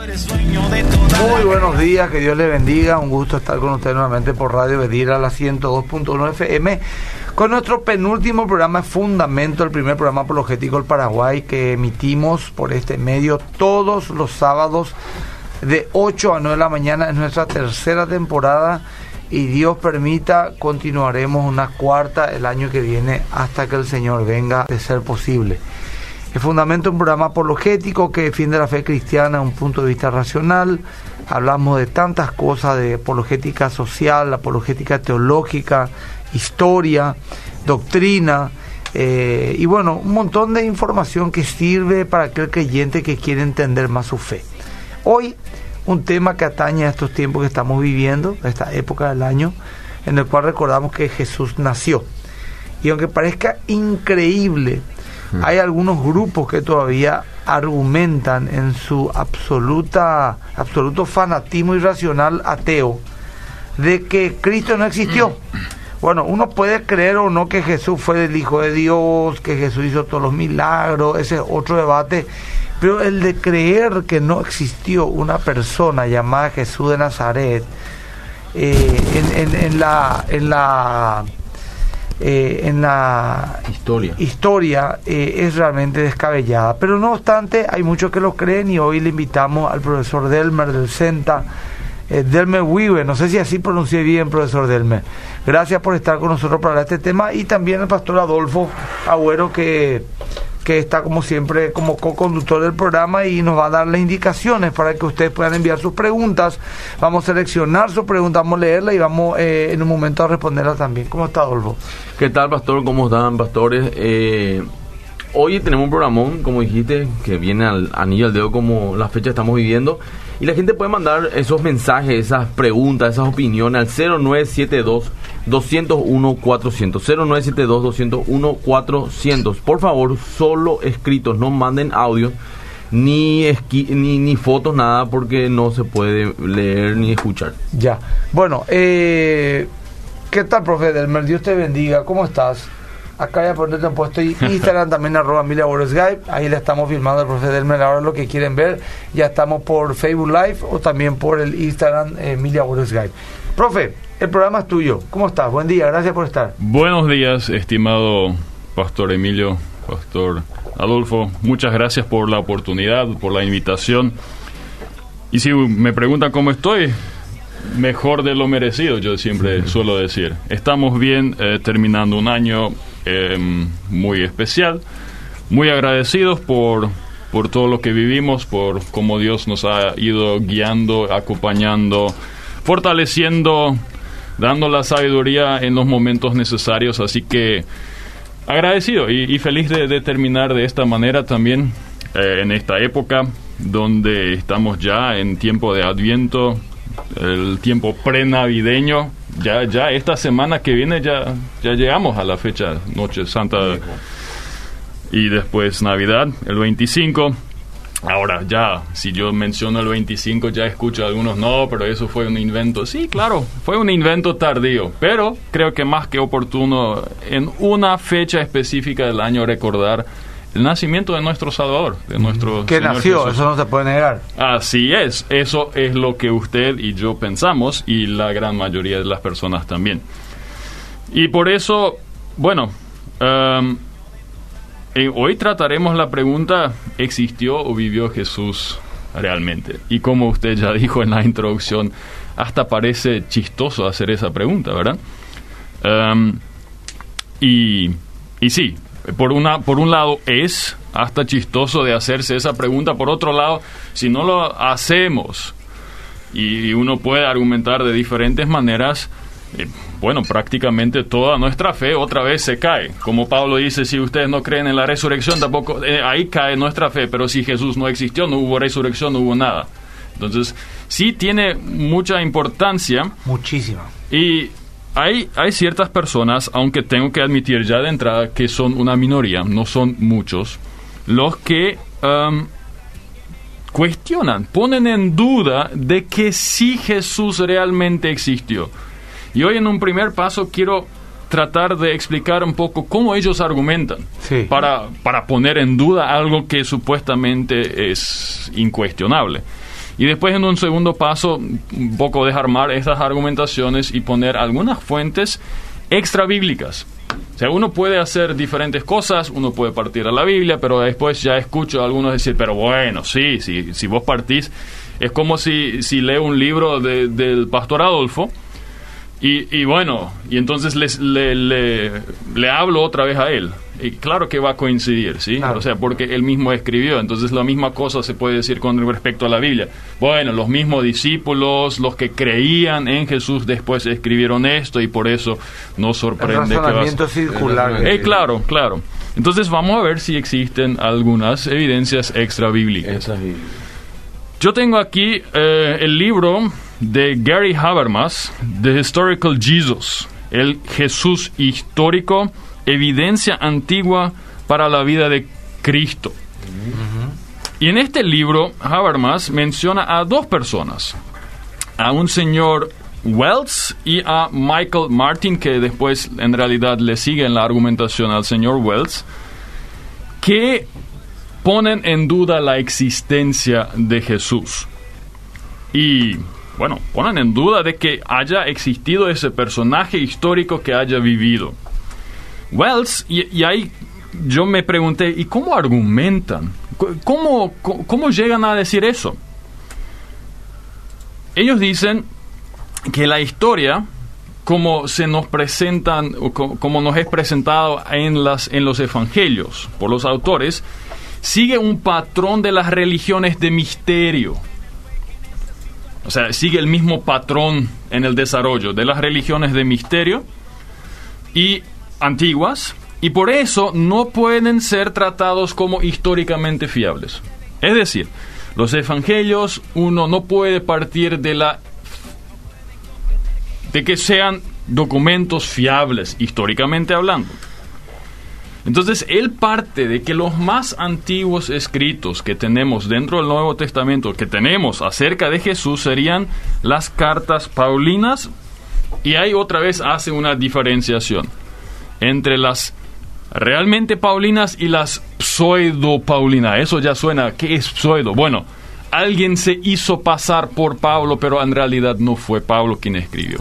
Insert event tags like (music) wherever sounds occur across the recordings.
Muy buenos días, que Dios le bendiga. Un gusto estar con usted nuevamente por Radio Vedira, la 102.1 FM, con nuestro penúltimo programa Fundamento, el primer programa apologético del Paraguay que emitimos por este medio todos los sábados de 8 a 9 de la mañana. Es nuestra tercera temporada y Dios permita, continuaremos una cuarta el año que viene hasta que el Señor venga de ser posible. El fundamento es un programa apologético que defiende la fe cristiana desde un punto de vista racional. Hablamos de tantas cosas, de apologética social, apologética teológica, historia, doctrina, eh, y bueno, un montón de información que sirve para aquel creyente que quiere entender más su fe. Hoy, un tema que atañe a estos tiempos que estamos viviendo, a esta época del año, en el cual recordamos que Jesús nació. Y aunque parezca increíble, (laughs) hay algunos grupos que todavía argumentan en su absoluta absoluto fanatismo irracional ateo de que Cristo no existió. Bueno, uno puede creer o no que Jesús fue el Hijo de Dios, que Jesús hizo todos los milagros, ese es otro debate, pero el de creer que no existió una persona llamada Jesús de Nazaret eh, en, la, en la eh, en la historia, historia eh, es realmente descabellada. Pero no obstante, hay muchos que lo creen y hoy le invitamos al profesor Delmer del CENTA, eh, Delmer Wiwe, no sé si así pronuncié bien, profesor Delmer. Gracias por estar con nosotros para este tema y también al pastor Adolfo Agüero que que está como siempre como co-conductor del programa y nos va a dar las indicaciones para que ustedes puedan enviar sus preguntas. Vamos a seleccionar sus preguntas, vamos a leerla y vamos eh, en un momento a responderla también. ¿Cómo está, Adolfo? ¿Qué tal, pastor? ¿Cómo están, pastores? Eh, hoy tenemos un programón, como dijiste, que viene al anillo al dedo como la fecha estamos viviendo. Y la gente puede mandar esos mensajes, esas preguntas, esas opiniones al 0972 201 400. 0972 201 400. Por favor, solo escritos, no manden audio ni, ni, ni fotos, nada, porque no se puede leer ni escuchar. Ya. Bueno, eh, ¿qué tal, profe Delmer? Dios te bendiga. ¿Cómo estás? Acá ya por te han puesto Instagram (laughs) también arroba Emilia Skype. Ahí le estamos filmando al profe Delmer ahora lo que quieren ver. Ya estamos por Facebook Live o también por el Instagram eh, Emilia Skype. Profe, el programa es tuyo. ¿Cómo estás? Buen día, gracias por estar. Buenos días, estimado Pastor Emilio, Pastor Adolfo. Muchas gracias por la oportunidad, por la invitación. Y si me preguntan cómo estoy, mejor de lo merecido, yo siempre suelo decir. Estamos bien eh, terminando un año eh, muy especial, muy agradecidos por, por todo lo que vivimos, por cómo Dios nos ha ido guiando, acompañando, fortaleciendo, dando la sabiduría en los momentos necesarios. Así que agradecido y, y feliz de, de, terminar de esta manera también eh, en esta época donde estamos ya en tiempo de adviento, el tiempo prenavideño. Ya, ya esta semana que viene ya, ya llegamos a la fecha Noche Santa y después Navidad, el 25. Ahora, ya, si yo menciono el 25, ya escucho a algunos, no, pero eso fue un invento. Sí, claro, fue un invento tardío, pero creo que más que oportuno en una fecha específica del año recordar el nacimiento de nuestro Salvador, de nuestro que Señor nació, Jesús. eso no se puede negar. Así es, eso es lo que usted y yo pensamos y la gran mayoría de las personas también. Y por eso, bueno, um, eh, hoy trataremos la pregunta, ¿existió o vivió Jesús realmente? Y como usted ya (laughs) dijo en la introducción, hasta parece chistoso hacer esa pregunta, ¿verdad? Um, y, y sí, por, una, por un lado es hasta chistoso de hacerse esa pregunta, por otro lado, si no lo hacemos y uno puede argumentar de diferentes maneras, eh, bueno, prácticamente toda nuestra fe otra vez se cae. Como Pablo dice, si ustedes no creen en la resurrección, tampoco, eh, ahí cae nuestra fe, pero si Jesús no existió, no hubo resurrección, no hubo nada. Entonces, sí tiene mucha importancia. Muchísima. Y hay, hay ciertas personas, aunque tengo que admitir ya de entrada que son una minoría, no son muchos, los que um, cuestionan, ponen en duda de que si Jesús realmente existió. Y hoy en un primer paso quiero tratar de explicar un poco cómo ellos argumentan Sí. para, para poner en duda algo que supuestamente es incuestionable. Y después en un segundo paso, un poco desarmar estas argumentaciones y poner algunas fuentes extra bíblicas. O sea, uno puede hacer diferentes cosas, uno puede partir a la Biblia, pero después ya escucho a algunos decir, pero bueno, sí, sí si vos partís, es como si, si leo un libro de- del pastor Adolfo, y, y bueno, y entonces les- le, le- le hablo otra vez a él. Y claro que va a coincidir, ¿sí? Claro. O sea, porque él mismo escribió. Entonces la misma cosa se puede decir con respecto a la Biblia. Bueno, los mismos discípulos, los que creían en Jesús, después escribieron esto y por eso nos El sorprende que vas- razonamiento circular. Eh, claro, claro. Entonces vamos a ver si existen algunas evidencias extra bíblicas. Esa es Biblia. Yo tengo aquí eh, el libro de Gary Habermas, The Historical Jesus, el Jesús histórico, evidencia antigua para la vida de Cristo. Y en este libro, Habermas menciona a dos personas, a un señor Wells y a Michael Martin, que después en realidad le sigue en la argumentación al señor Wells, que ponen en duda la existencia de Jesús. Y bueno, ponen en duda de que haya existido ese personaje histórico que haya vivido. Wells, y, ahí yo me pregunté, ¿y cómo argumentan? ¿Cómo, cómo, llegan a decir eso? Ellos dicen que la historia, como se nos presentan, como nos es presentado en, las, en los evangelios por los autores, sigue un patrón de las religiones de misterio. O sea, sigue el mismo patrón en el desarrollo de las religiones de misterio y antiguas, y por eso no pueden ser tratados como históricamente fiables. Es decir, los evangelios uno no puede partir de la de que sean documentos fiables históricamente hablando. Entonces, él parte de que los más antiguos escritos que tenemos dentro del Nuevo Testamento, que tenemos acerca de Jesús, serían las cartas paulinas, y ahí otra vez hace una diferenciación entre las realmente paulinas y las pseudo-paulinas. Eso ya suena, ¿qué es pseudo? Bueno, alguien se hizo pasar por Pablo, pero en realidad no fue Pablo quien escribió.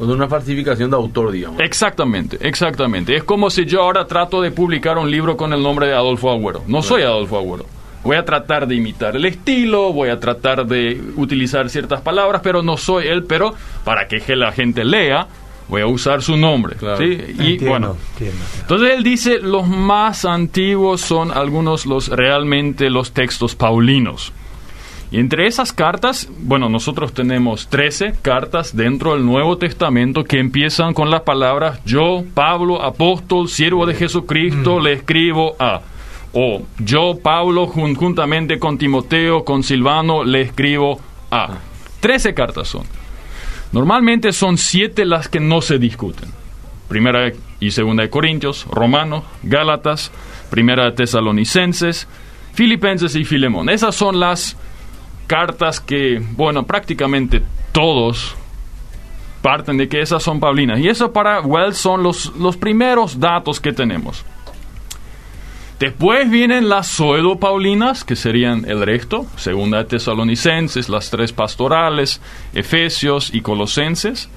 Una falsificación de autor, digamos. Exactamente, exactamente. Es como si yo ahora trato de publicar un libro con el nombre de Adolfo Agüero. No soy Adolfo Agüero. Voy a tratar de imitar el estilo, voy a tratar de utilizar ciertas palabras, pero no soy él, pero para que la gente lea, voy a usar su nombre. Claro. ¿sí? Y Entiendo, bueno, entiendo. entonces él dice, los más antiguos son algunos los realmente los textos paulinos. Y entre esas cartas, bueno, nosotros tenemos 13 cartas dentro del Nuevo Testamento que empiezan con las palabras yo, Pablo, apóstol, siervo de Jesucristo, le escribo a. O yo, Pablo, jun- juntamente con Timoteo, con Silvano, le escribo a. 13 cartas son. Normalmente son siete las que no se discuten. Primera y segunda de Corintios, Romanos, Gálatas, primera de Tesalonicenses, Filipenses y Filemón. Esas son las cartas que, bueno, prácticamente todos parten de que esas son paulinas. Y eso para Wells son los, los primeros datos que tenemos. Después vienen las pseudo-paulinas, que serían el resto, segunda de Tesalonicenses, las tres pastorales, Efesios y Colosenses,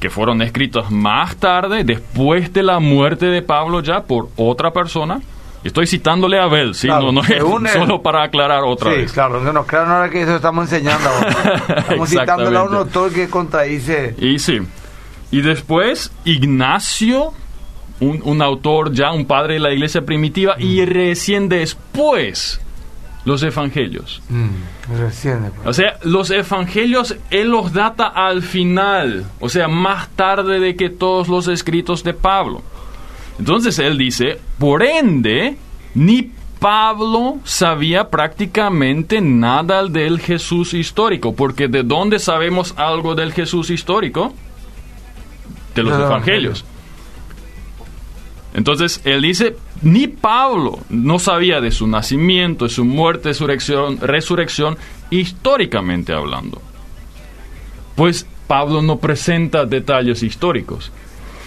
que fueron escritas más tarde, después de la muerte de Pablo ya por otra persona. Estoy citándole a Abel, ¿sí? Claro, no, no solo para aclarar otra sí, vez. claro, no nos crean ahora que eso estamos enseñando. ahora. (laughs) Estamos citándole a un autor que contradice. Y sí. Y después Ignacio, un, un autor ya, un padre de la iglesia primitiva, y recién después los evangelios. Mm, recién después. O sea, los evangelios él los data al final, o sea, más tarde de que todos los escritos de Pablo. Entonces él dice, por ende, ni Pablo sabía prácticamente nada del Jesús histórico, porque ¿de dónde sabemos algo del Jesús histórico? De los evangelios. Entonces él dice, ni Pablo no sabía de su nacimiento, de su muerte, resurrección, resurrección, históricamente hablando. Pues Pablo no presenta detalles históricos.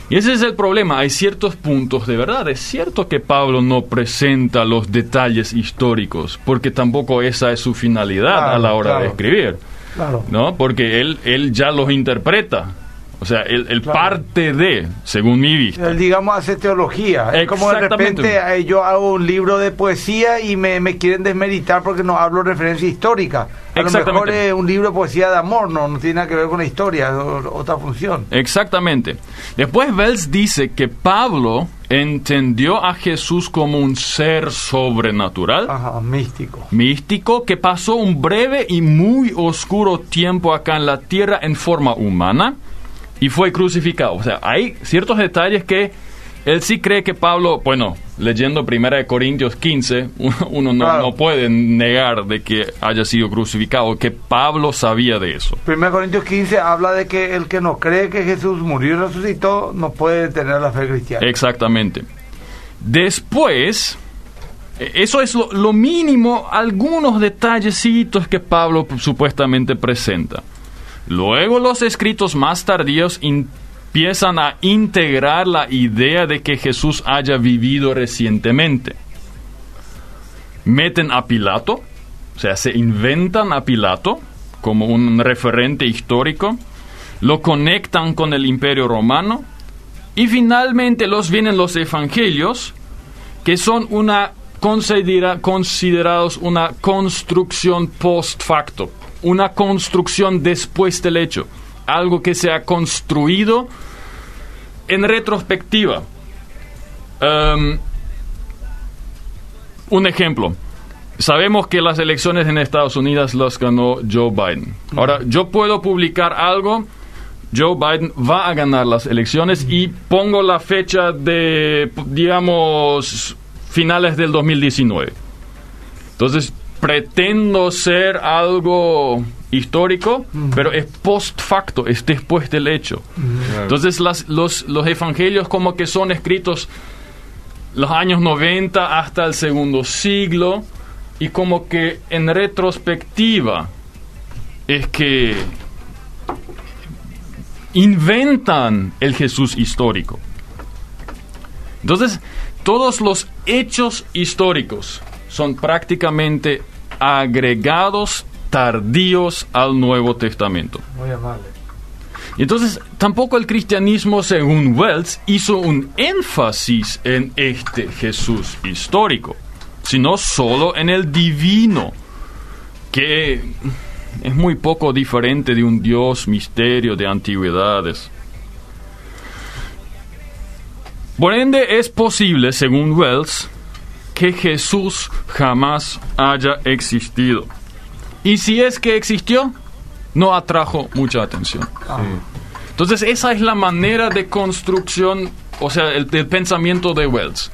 Y ese es el problema. Hay ciertos puntos de verdad. Es cierto que Pablo no presenta los detalles históricos, porque tampoco esa es su finalidad Claro, a la hora de escribir. Claro. ¿No? Porque él, él ya los interpreta. O sea, Claro. parte de, según mi vista. Digamos, hace teología. Es como de repente eh, yo hago un libro de poesía y me, me quieren desmeritar porque no hablo referencia histórica. A lo mejor es un libro de poesía de amor, no, no tiene nada que ver con la historia, es otra función. Exactamente. Después Wells dice que Pablo entendió a Jesús como un ser sobrenatural. Ajá, místico. místico que pasó un breve y muy oscuro tiempo acá en la tierra en forma humana y fue crucificado. O sea, hay ciertos detalles que él sí cree que Pablo, bueno, leyendo Primera de Corintios 15, uno, no, Claro. no puede negar de que haya sido crucificado, que Pablo sabía de eso. 1 Corintios 15 habla de que el que no cree que Jesús murió y resucitó no puede tener la fe cristiana. Exactamente. Después, eh, eso es lo, lo mínimo, algunos detallecitos que Pablo supuestamente presenta. Luego los escritos más tardíos empiezan a integrar la idea de que Jesús haya vivido recientemente. Meten a Pilato, o sea, se inventan a Pilato como un referente histórico, lo conectan con el imperio romano, y finalmente los vienen los evangelios, que son una considera- considerados una construcción post facto, una construcción después del hecho, algo que se ha construido en retrospectiva. Em, un ejemplo. Sabemos que las elecciones en Estados Unidos las ganó Joe Biden. Ahora, yo puedo publicar algo, Joe Biden va a ganar las elecciones y pongo la fecha de, digamos, finales del 2019. Entonces, pretendo ser algo histórico, pero es post facto, es después del hecho. Entonces, las- los, los evangelios como que son escritos los años 90 hasta el segundo siglo y como que en retrospectiva es que inventan el Jesús histórico. Entonces, todos los hechos históricos son prácticamente agregados tardíos al Nuevo Testamento. Muy amable. Y entonces, tampoco el cristianismo, según Wells, hizo un énfasis en este Jesús histórico, sino solo en el divino, que es muy poco diferente de un Dios misterio de antigüedades. Por ende, es posible, según Wells, que Jesús jamás haya existido. Y si es que existió, no atrajo mucha atención. Entonces, esa es la manera de construcción, o sea, el, del pensamiento de Wells.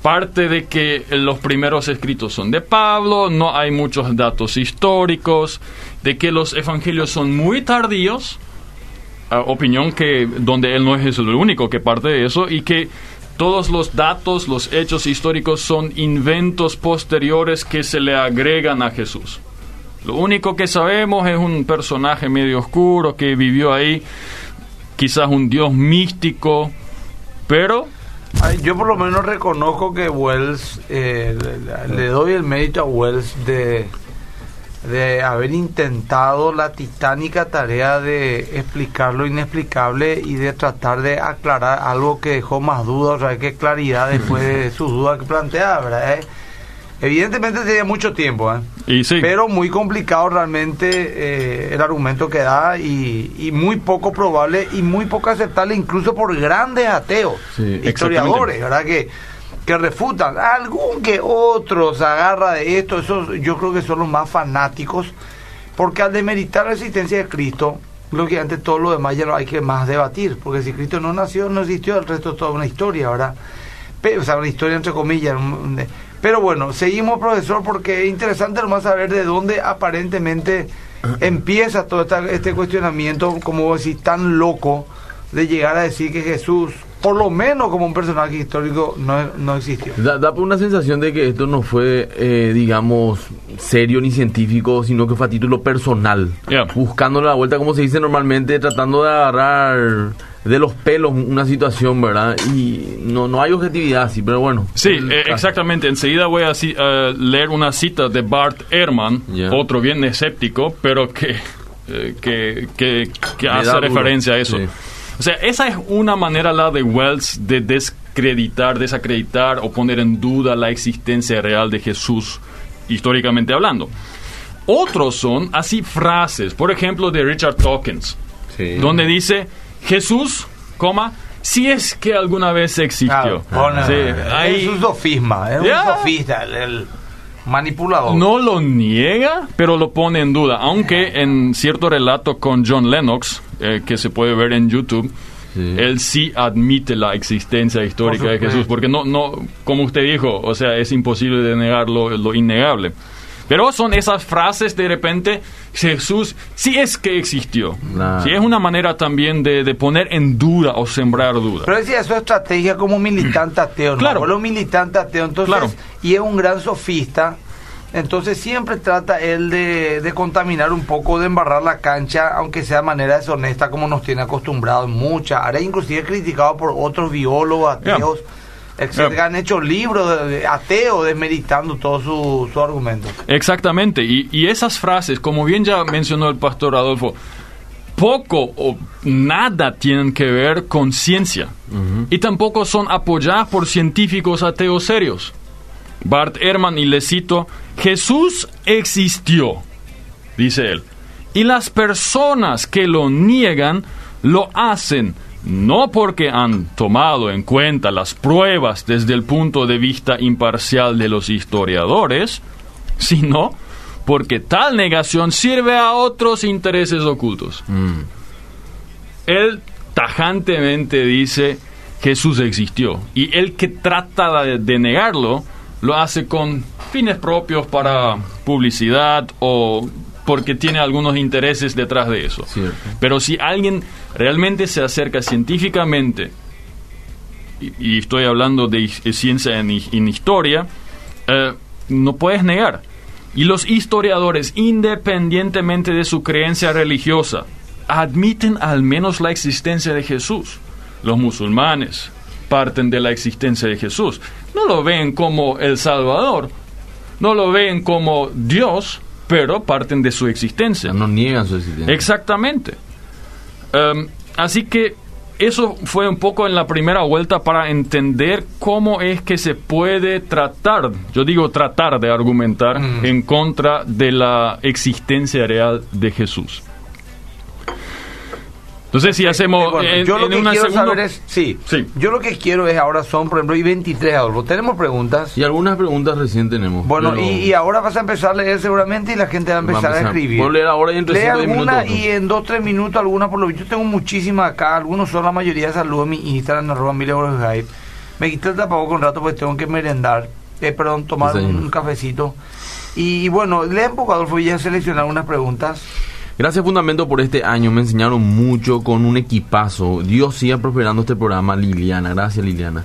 Parte de que los primeros escritos son de Pablo, no hay muchos datos históricos, de que los evangelios son muy tardíos, opinión que donde él no es el único que parte de eso, y que todos los datos, los hechos históricos son inventos posteriores que se le agregan a Jesús. Lo único que sabemos es un personaje medio oscuro que vivió ahí, quizás un dios místico, pero Yo por lo menos reconozco que Wells, eh, le, le doy el mérito a Wells de, de haber intentado la titánica tarea de explicar lo inexplicable y de tratar de aclarar algo que dejó más dudas, o sea, qué claridad después de sus dudas que planteaba, ¿verdad? Eh, evidentemente tenía mucho tiempo, ¿eh? y sí, Pero muy complicado realmente eh, el argumento que da y, y muy poco probable y muy poco aceptable incluso por grandes ateos, Sí, historiadores, ¿verdad? Que, que refutan. Algún que otro se agarra de esto, esos yo creo que son los más fanáticos, porque al demeritar la existencia de Cristo, lógicamente todo lo demás ya no hay que más debatir, porque si Cristo no nació, no existió, el resto es toda una historia, ¿verdad? Pe- o sea, una historia entre comillas. Pero bueno, seguimos, profesor, porque es interesante nomás saber de dónde aparentemente (coughs) empieza todo este cuestionamiento, como vos decís, tan loco de llegar a decir que Jesús, por lo menos como un personaje histórico, no, no existió. Da, da una sensación de que esto no fue, eh, digamos, serio ni científico, sino que fue a título personal. Ya. Buscando la vuelta, como se dice normalmente, tratando de agarrar de los pelos una situación, ¿verdad? Y no, no hay objetividad así, pero bueno. Sí, eh, exactamente. Enseguida voy a eh, leer una cita de Bart Ehrman, otro bien escéptico, pero que, eh, que, que, hace duro. referencia a eso. Sí. O sea, esa es una manera la de Wells de descreditar, desacreditar o poner en duda la existencia real de Jesús, históricamente hablando. Otros son así frases, por ejemplo, de Richard Dawkins, Sí. donde dice Jesús, coma, si es que alguna vez existió. Claro, pone- Sí, es un sofisma, es un sofista, el, el manipulador. no lo niega, pero lo pone en duda. Aunque en cierto relato con John Lennox, eh, que se puede ver en YouTube, Sí. él sí admite la existencia histórica de Jesús, porque no, no, como usted dijo, o sea, es imposible de negar lo, lo innegable. Pero son esas frases de repente, Jesús sí es que existió. Sí es una manera también de, de poner en duda o sembrar duda. Pero decía, eso es estrategia como militante ateo, ¿no? Claro. Un militante ateo, entonces, Claro. y es un gran sofista, entonces siempre trata él de, de contaminar un poco, de embarrar la cancha, aunque sea de manera deshonesta, como nos tiene acostumbrados en muchas áreas, inclusive criticado por otros biólogos, ateos, etcétera, que han hecho libros de, de ateos desmeritando todo su, su argumento. Exactamente, y, y esas frases, como bien ya mencionó el pastor Adolfo, poco o nada tienen que ver con ciencia y tampoco son apoyadas por científicos ateos serios. Bart Ehrman, y le cito, Jesús existió, dice él, y las personas que lo niegan lo hacen no porque han tomado en cuenta las pruebas desde el punto de vista imparcial de los historiadores, sino porque tal negación sirve a otros intereses ocultos. Mm. Él tajantemente dice Jesús existió y el que trata de, de negarlo lo hace con fines propios para publicidad o porque tiene algunos intereses detrás de eso. Cierto. Pero si alguien realmente se acerca científicamente, y, y estoy hablando de hi- ciencia en historia, eh, no puedes negar. Y los historiadores, independientemente de su creencia religiosa, admiten al menos la existencia de Jesús. Los musulmanes parten de la existencia de Jesús. No lo ven como el Salvador, no lo ven como Dios, pero parten de su existencia. No niegan su existencia. Exactamente. Em, así que eso fue un poco en la primera vuelta para entender cómo es que se puede tratar, yo digo tratar de argumentar Mm. en contra de la existencia real de Jesús. Entonces, si hacemos Eh, bueno, en, yo lo en que una quiero segunda- saber es, sí, Sí. yo lo que quiero es ahora son, por ejemplo, y 23 Adolfo. Tenemos preguntas. Y algunas preguntas recién tenemos. Bueno, pero- y, y ahora vas a empezar a leer seguramente y la gente va a Va a empezar a, escribir. Puedo leer ahora y entre Lee cinco o diez alguna minutos. y en dos, tres minutos algunas por lo visto. Tengo muchísimas acá, algunos son la mayoría. Saludos a mi Instagram, arroba mil euros de hype. Me quité el tapabocas un rato porque tengo que merendar, eh, perdón, tomar un, cafecito. Y, bueno, lee un poco Adolfo y ya seleccionar unas preguntas. Gracias Fundamento por este año, me enseñaron mucho con un equipazo. Dios siga prosperando este programa, Liliana. Gracias Liliana.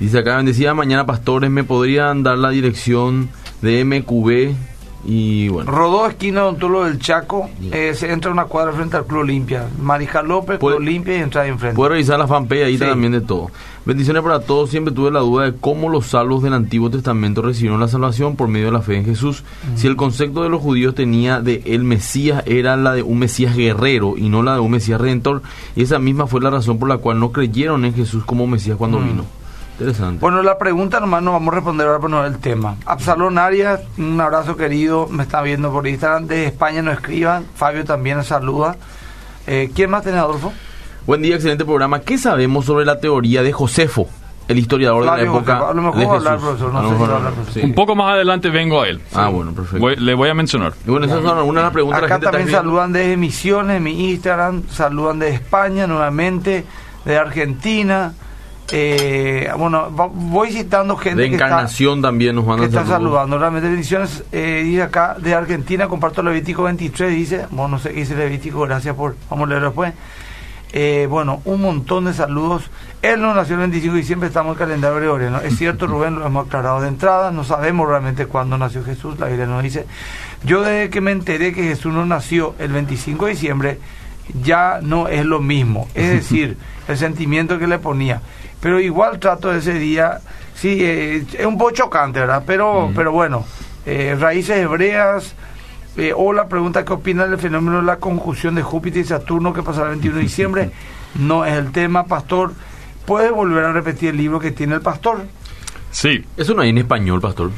Dice acá, bendecida mañana pastores, ¿me podrían dar la dirección de MQB? Y bueno, Rodó, esquina Odontólogo del Chaco. eh, se entra una cuadra frente al Club Olimpia. Marijal López, Club Puede- Olimpia y entra ahí enfrente. puedes revisar la fanpage ahí Sí. también de todo. Bendiciones para todos, siempre tuve la duda de cómo los salvos del Antiguo Testamento recibieron la salvación por medio de la fe en Jesús. Si el concepto de los judíos tenía de el Mesías era la de un Mesías guerrero y no la de un Mesías redentor, y esa misma fue la razón por la cual no creyeron en Jesús como Mesías cuando Mm. vino. Interesante. Bueno, la pregunta nomás no vamos a responder ahora, pero no el tema. Absalón Arias, un abrazo querido, me está viendo por Instagram. De España nos escriban. Fabio también saluda. Eh, ¿Quién más tiene, Adolfo? Buen día, excelente programa. ¿Qué sabemos sobre la teoría de Josefo, el historiador de la época. A lo mejor de a hablar, profesor, no A lo sé si mejor va a hablar, no, profesor. sí. Un poco más adelante vengo a él. Ah, bueno, perfecto. Voy- le voy a mencionar. Y bueno, esas son algunas de las preguntas. la Acá gente está también saludan desde Misiones, mi Instagram. Saludan de España nuevamente, de Argentina. Eh, bueno, va- voy citando gente De que está... Encarnación también nos que mandan está saludando. Realmente bendiciones. Eh, dice acá de Argentina, comparto Levítico 23, dice, bueno, no sé qué dice Levítico, gracias por, vamos a leerlo después. Eh, bueno, un montón de saludos. Él no nació el 25 de diciembre, estamos en el calendario gregoriano. Es cierto, (laughs) Rubén, lo hemos aclarado de entrada, no sabemos realmente cuándo nació Jesús, la Biblia nos dice. Yo desde que me enteré que Jesús no nació el 25 de diciembre, ya no es lo mismo. Es (laughs) decir, el sentimiento que le ponía. Pero igual trato ese día, sí, eh, es un poco chocante, ¿verdad? Pero, pero bueno, eh, raíces hebreas. Eh, o la pregunta, ¿qué opina del fenómeno de la conjunción de Júpiter y Saturno que pasará el 21 de diciembre? (laughs) No es el tema, pastor. ¿Puede volver a repetir el libro que tiene el pastor? Sí. Eso no hay en español, pastor.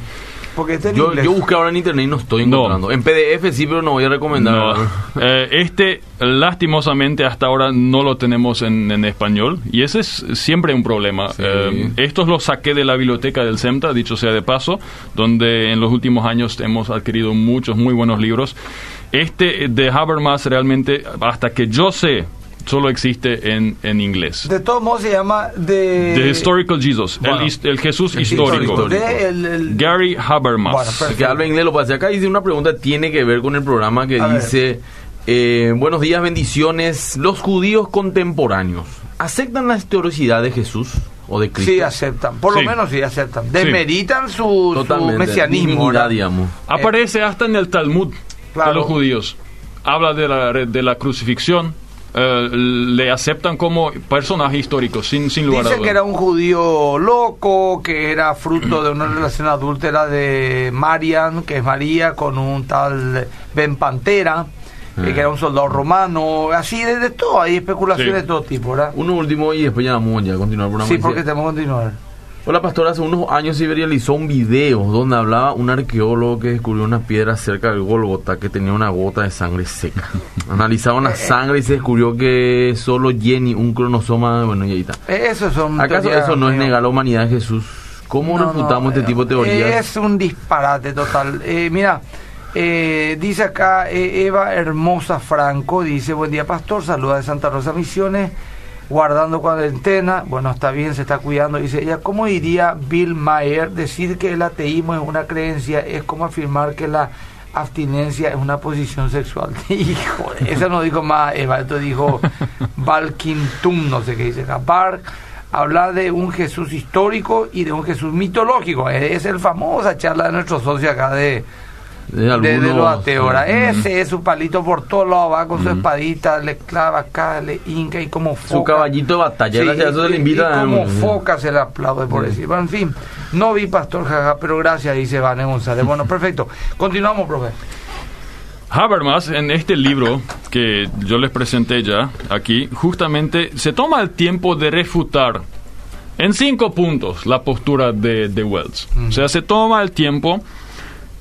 Porque este en Yo, inglés. yo busqué ahora en internet y no estoy No. encontrando. En PDF sí, pero no voy a recomendar. No. (laughs) Eh, este, lastimosamente, hasta ahora no lo tenemos en, en español y ese es siempre un problema. Sí. Eh, estos los saqué de la biblioteca del CEMTA, dicho sea de paso, donde en los últimos años hemos adquirido muchos muy buenos libros. Este de Habermas realmente, hasta que yo sé, solo existe en, en inglés. De todos modos se llama de... The Historical Jesus, el Bueno. his- el, Jesús El histórico. histórico. De el- el- Gary Habermas. Bueno, El que habla inglés lo pasé acá. Dice una pregunta tiene que ver con el programa que A dice: eh, Buenos días, bendiciones. Los judíos contemporáneos aceptan la historicidad de Jesús o de Cristo. Sí, aceptan. Por Sí. lo menos sí aceptan. Demeritan su, su Totalmente. mesianismo. digamos. Aparece hasta en el Talmud Claro. de los judíos. Habla de la, de la crucifixión. Eh, le aceptan como personaje histórico, sin, sin lugar a Dice dudas. que era un judío loco, que era fruto de una relación adúltera de Marian, que es María, con un tal Ben Pantera, eh, que era un soldado romano, así de, de todo, hay especulaciones Sí. de todo tipo, ¿verdad? Uno último y después ya vamos a continuar programa. Sí, porque tenemos que continuar. Hola pastor, hace unos años se viralizó un video donde hablaba un arqueólogo que descubrió una piedra cerca del Golgota que tenía una gota de sangre seca. (laughs) Analizaron la sangre y se descubrió que solo Jenny, un cronosoma, bueno, y ahí está. Eh, Eso son ¿Acaso teorías eso no es negar la humanidad de Jesús? ¿Cómo No, refutamos no, este tipo de eh, teorías? Es un disparate total. Eh, mira, eh, dice acá eh, Eva Hermosa Franco, dice, buen día pastor, saluda de Santa Rosa Misiones, guardando cuarentena, bueno, está bien, se está cuidando, dice ella, ¿cómo diría Bill Maher? Decir que el ateísmo es una creencia es como afirmar que la abstinencia es una posición sexual. (laughs) Hijo, eso no dijo más Eva, esto dijo (laughs) Balkintum, no sé qué dice acá, Bark habla de un Jesús histórico y de un Jesús mitológico. Es el famosa charla de nuestro socio acá de, De, de, de algunos- los. Mm. Ese es su palito por todos lados, va con su Mm. espadita, le clava acá, le hinca y como foca. Su caballito de batalla, Sí, gracias a eso se le y- invita y a- como foca se le aplaude por Sí. decir. Bueno, en fin, no vi Pastor Jaja, pero gracias, dice Vane González. Bueno, (laughs) perfecto. Continuamos, profe. Habermas, en este libro que yo les presenté ya aquí, justamente se toma el tiempo de refutar en cinco puntos la postura de, de Wells. O sea, se toma el tiempo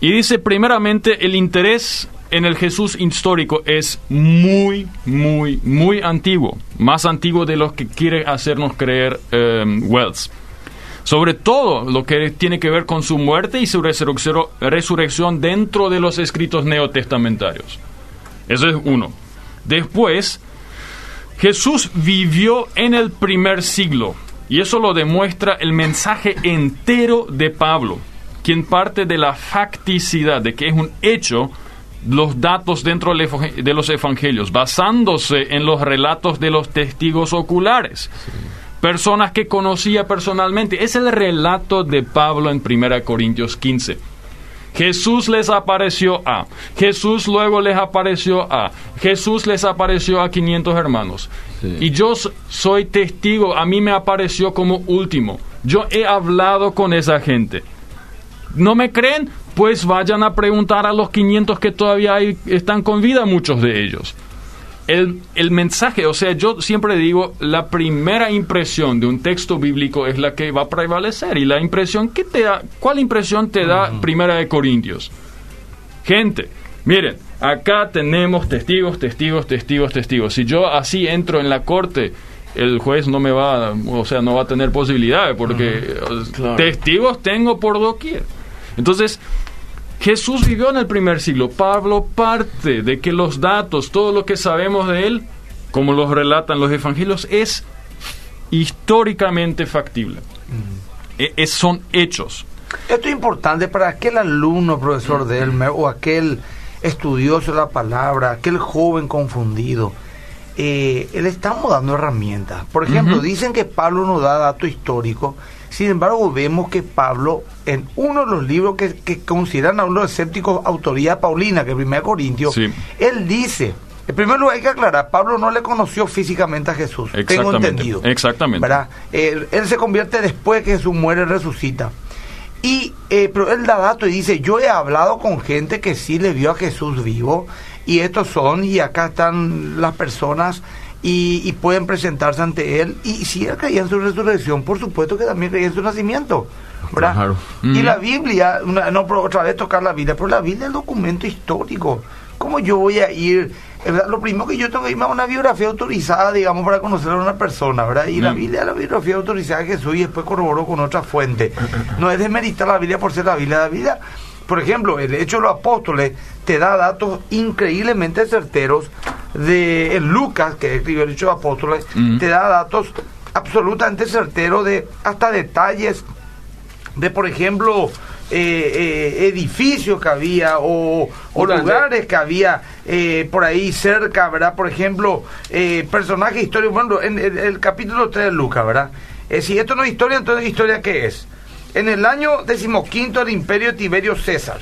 y dice, primeramente, el interés en el Jesús histórico es muy, muy, muy antiguo. Más antiguo de lo que quiere hacernos creer eh, Wells. Sobre todo lo que tiene que ver con su muerte y su resurrección dentro de los escritos neotestamentarios. Eso es uno. Después, Jesús vivió en el primer siglo y eso lo demuestra el mensaje entero de Pablo, quien parte de la facticidad, de que es un hecho los datos dentro de los evangelios, basándose en los relatos de los testigos oculares personas que conocía personalmente. Es el relato de Pablo en 1 Corintios 15. Jesús les apareció a, Jesús luego les apareció a, Jesús les apareció a 500 hermanos. Sí. Y yo soy testigo, a mí me apareció como último. Yo he hablado con esa gente. ¿No me creen? Pues vayan a preguntar a los 500 que todavía hay- están con vida, muchos de ellos el, el mensaje, o sea, yo siempre digo, la primera impresión de un texto bíblico es la que va a prevalecer. Y la impresión que te da, ¿cuál impresión te da Primera de Corintios? Gente, miren, acá tenemos testigos, testigos, testigos, testigos. Si yo así entro en la corte, el juez no me va, o sea, no va a tener posibilidades porque eh, Claro. testigos tengo por doquier. Entonces, Jesús vivió en el primer siglo. Pablo parte de que los datos, todo lo que sabemos de él, como los relatan los evangelios, es históricamente factible. E- es- son hechos. Esto es importante para aquel alumno, profesor Delmer, o aquel estudioso de la palabra, aquel joven confundido. Eh, le estamos dando herramientas. Por ejemplo, dicen que Pablo nos da dato histórico. Sin embargo, vemos que Pablo, en uno de los libros que, que consideran a uno de los escépticos autoría paulina, que es 1 Corintios, Sí. él dice, En primer lugar, hay que aclarar, Pablo no le conoció físicamente a Jesús, tengo entendido. exactamente. ¿verdad? Él, él se convierte después que Jesús muere y resucita. Y, eh, pero él da dato y dice, yo he hablado con gente que sí le vio a Jesús vivo, y estos son, y acá están las personas, y, y pueden presentarse ante él. Y si él creía en su resurrección, por supuesto que también creía en su nacimiento. ¿verdad? Claro. Y la Biblia, una- no por otra vez tocar la Biblia, pero la Biblia es el documento histórico. ¿Cómo yo voy a ir? ¿verdad? Lo primero que yo tengo que irme a una biografía autorizada, digamos, para conocer a una persona, ¿verdad? Y la Mm. Biblia es la biografía autorizada de Jesús y después corroboró con otra fuente. No es desmeritar la Biblia por ser la Biblia. La Biblia, por ejemplo, el hecho de los apóstoles te da datos increíblemente certeros de en Lucas, que escribió el hecho de los apóstoles, Mm. te da datos absolutamente certeros de hasta detalles de por ejemplo eh, eh, edificios que había o, lugares que había eh, por ahí cerca, ¿verdad? Por ejemplo, personajes históricos, bueno, en, el- el capítulo 3 de Lucas, ¿verdad? Si esto no es historia, entonces ¿historia qué es? En el año decimoquinto del imperio de Tiberio César,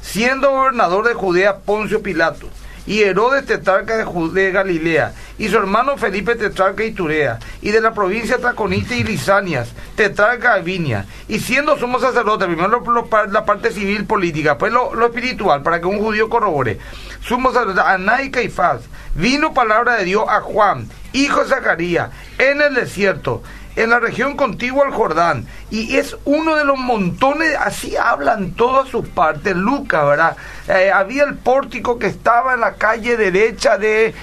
siendo gobernador de Judea Poncio Pilato, y Herodes tetrarca de, Galilea, y su hermano Felipe tetrarca de Iturea, y de la provincia Traconite y Lisanias, tetrarca de Vinia, y siendo sumo sacerdote, primero la parte civil política, pues lo, lo espiritual, para que un judío corrobore, sumo sacerdote, Aná y Caifás, vino palabra de Dios a Juan, hijo de Zacarías, en el desierto, en la región contigua al Jordán. Y es uno de los montones, así hablan todas sus partes, Lucas, ¿verdad? Eh, había el pórtico que estaba en la calle derecha de...